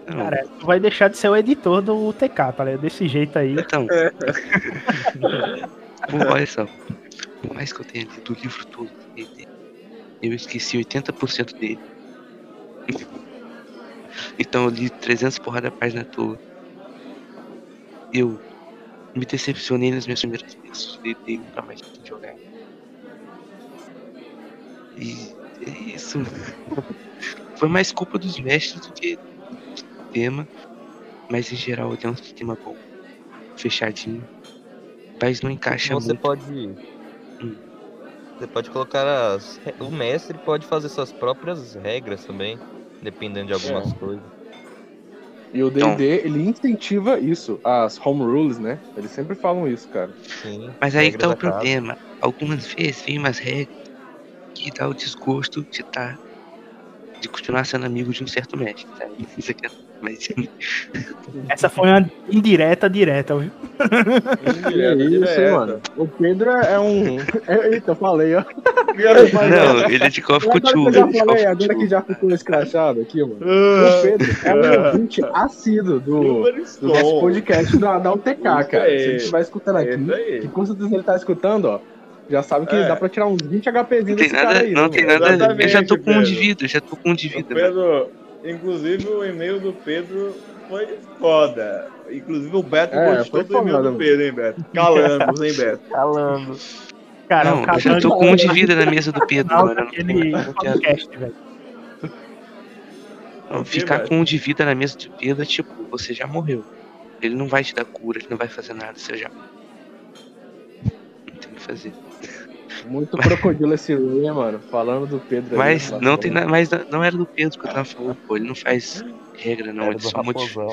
Não, Cara, tu vai deixar de ser o editor do TK, tá ligado? Desse jeito aí. Então, Pô, olha só, por mais que eu tenha lido o livro todo eu esqueci 80% dele. Então eu li 300 porrada página à toa. Eu me decepcionei nas minhas primeiras vezes e nunca mais jogar. E é isso. Foi mais culpa dos mestres do que do sistema. Mas em geral ele é um sistema bom. Fechadinho. Mas não encaixa Você muito. pode. Você pode colocar as. O mestre pode fazer suas próprias regras também. Dependendo de algumas coisas. E o Então- D&D, ele incentiva isso, as home rules, né? Eles sempre falam isso, cara. Sim. Mas aí que tá o casa. problema. Algumas vezes vem umas regras que dá o desgosto de tá. De continuar sendo amigo de um certo mestre, sabe? Isso aqui é. Mas Essa foi uma indireta direta, viu? Direto, isso, direto. mano. O Pedro é um. É, eita, eu falei, ó. Não, ele é de ele já é Call falei, agora que já ficou escrachado aqui, mano. O Pedro é um ouvinte assíduo do, do nosso podcast da, da UTK, cara. Se ele estiver escutando aqui, que com certeza ele tá escutando, ó. Já sabe que É. dá pra tirar uns 20 HPzinhos Não tem nada, aí, não né, tem mano? nada. Eu já tô Exatamente, com um de Pedro. vida, já tô com um de O vida. mano. Pedro, inclusive o e-mail do Pedro foi foda. Inclusive o Beto É, gostou do e-mail do Pedro, hein, Beto? Calamos, hein, Beto? Calando. Cara, Não, o eu já tô com um de vida na mesa do Pedro, mano. Não não quero- podcast, velho. Não, O ficar com um de vida na mesa do Pedro é tipo, você já morreu. Ele não vai te dar cura, ele não vai fazer nada, você já. Não tem o que fazer. Muito crocodilo esse Ray, mano. Falando do Pedro aí, Mas não tem nada, mas não era do Pedro que eu tava falando, pô. Ele não faz regra, não, ele só. Raposão.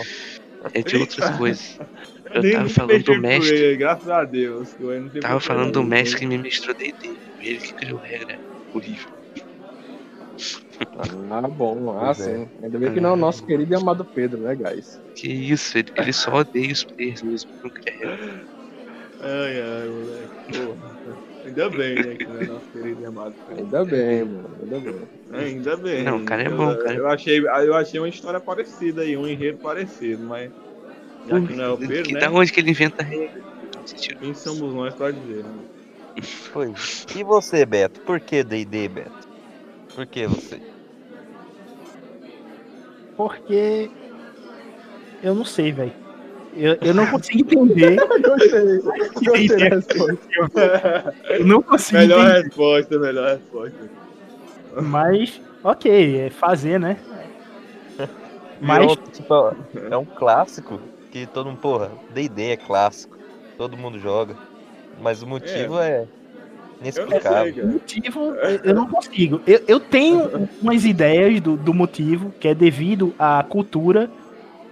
É de outras coisas. Eu tava falando do mestre. ele, graças a Deus. Tava falando do mestre que me mestrou D&D. Ele que criou regra horrível. Ah, bom. Ah, é. sim. Ainda bem que não é o nosso querido e amado Pedro, né, guys? Que isso, ele, ele só odeia os players mesmo. Não regra. Ai, ai, moleque. Porra. Ainda bem, né, que não é nosso querido e amado. Ainda bem, mano. Ainda bem. Ainda bem. Não, o cara é bom, cara é Eu achei, eu achei uma história parecida aí, um enredo parecido, mas. Já que não é o Pedro, Que- né? Da onde que ele inventa regra? Quem somos nós pra dizer, né? Foi. E você, Beto? Por que D&D, Beto? Por que você? Porque. Eu não sei, velho. Eu, eu não consigo entender. Gostei. Gostei da resposta. Eu não consigo melhor entender. resposta, melhor resposta. Mas, ok, é fazer, né? Mas, tipo, é um clássico que todo mundo, porra, D&D é clássico. Todo mundo joga. Mas o motivo é, sei, inexplicável. o motivo, eu- eu não consigo. Eu, eu tenho umas ideias do, do motivo, que é devido à cultura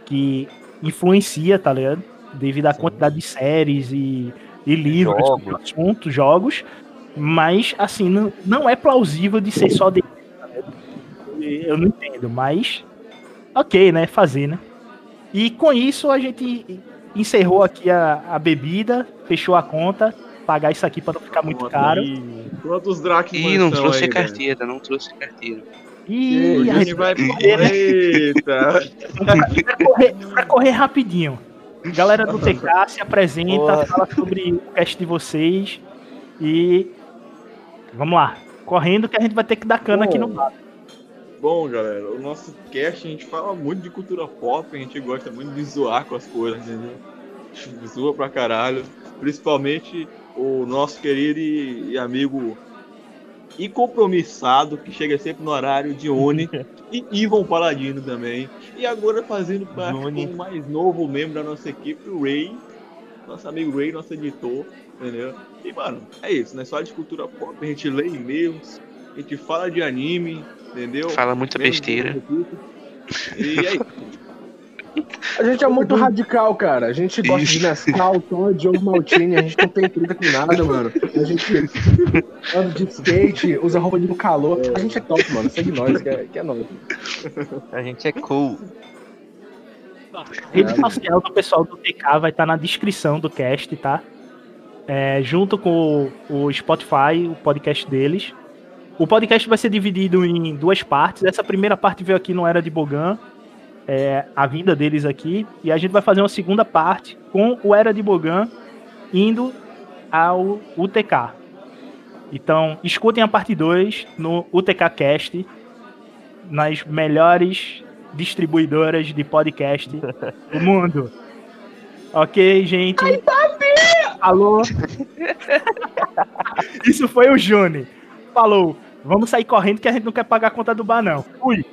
que influencia, tá ligado? Devido à Sim. quantidade de séries e, e livros Jogos. sobre o assunto, jogos. Mas, assim, não, não é plausível de ser só de. tá ligado? Eu não entendo, mas. Ok, né? Fazer, né? E com isso a gente encerrou aqui a, a bebida, fechou a conta. Pagar isso aqui para não ficar muito caro. Quantos Dracmas Ih, não trouxe aí, velho? carteira, não trouxe carteira. E O a gente vai. né? Eita! pra correr, pra correr rapidinho. Galera do TK se apresenta, Boa. fala sobre o cast de vocês e vamos lá. Correndo que a gente vai ter que dar cana aqui no bar. Bom, galera, o nosso cast a gente fala muito de cultura pop, a gente gosta muito de zoar com as coisas, entendeu? Zoa pra caralho. Principalmente o nosso querido e amigo e compromissado, que chega sempre no horário de Uni, e Ivan Paladino também. E agora fazendo parte com o mais novo membro da nossa equipe, o Ray. Nosso amigo Ray, nosso editor, entendeu? E, mano, é isso, né? Só de cultura pop, a gente lê e-mails, a gente fala de anime, entendeu? Fala muita Menos besteira. E aí, A gente é muito radical, cara. A gente gosta de Nescau, Tom, Diogo Maltini. A gente não tem treta com nada, mano. A gente anda de skate, usa roupa de calor. A gente é top, mano. Segue nós, que é, que é nóis. A gente é cool. Rede social do pessoal do TK vai estar na descrição do cast, tá? É, junto com o, o Spotify, o podcast deles. O podcast vai ser dividido em duas partes. Essa primeira parte veio aqui no Era de Bogan, é, a vinda deles aqui. E a gente vai fazer uma segunda parte com o Era de Bogan indo ao UTK. Então, escutem a parte 2 no UTK Cast, nas melhores distribuidoras de podcast do mundo. Ok, gente? Falou. Isso foi o Juni. Falou. Vamos sair correndo que a gente não quer pagar a conta do bar, não. Fui.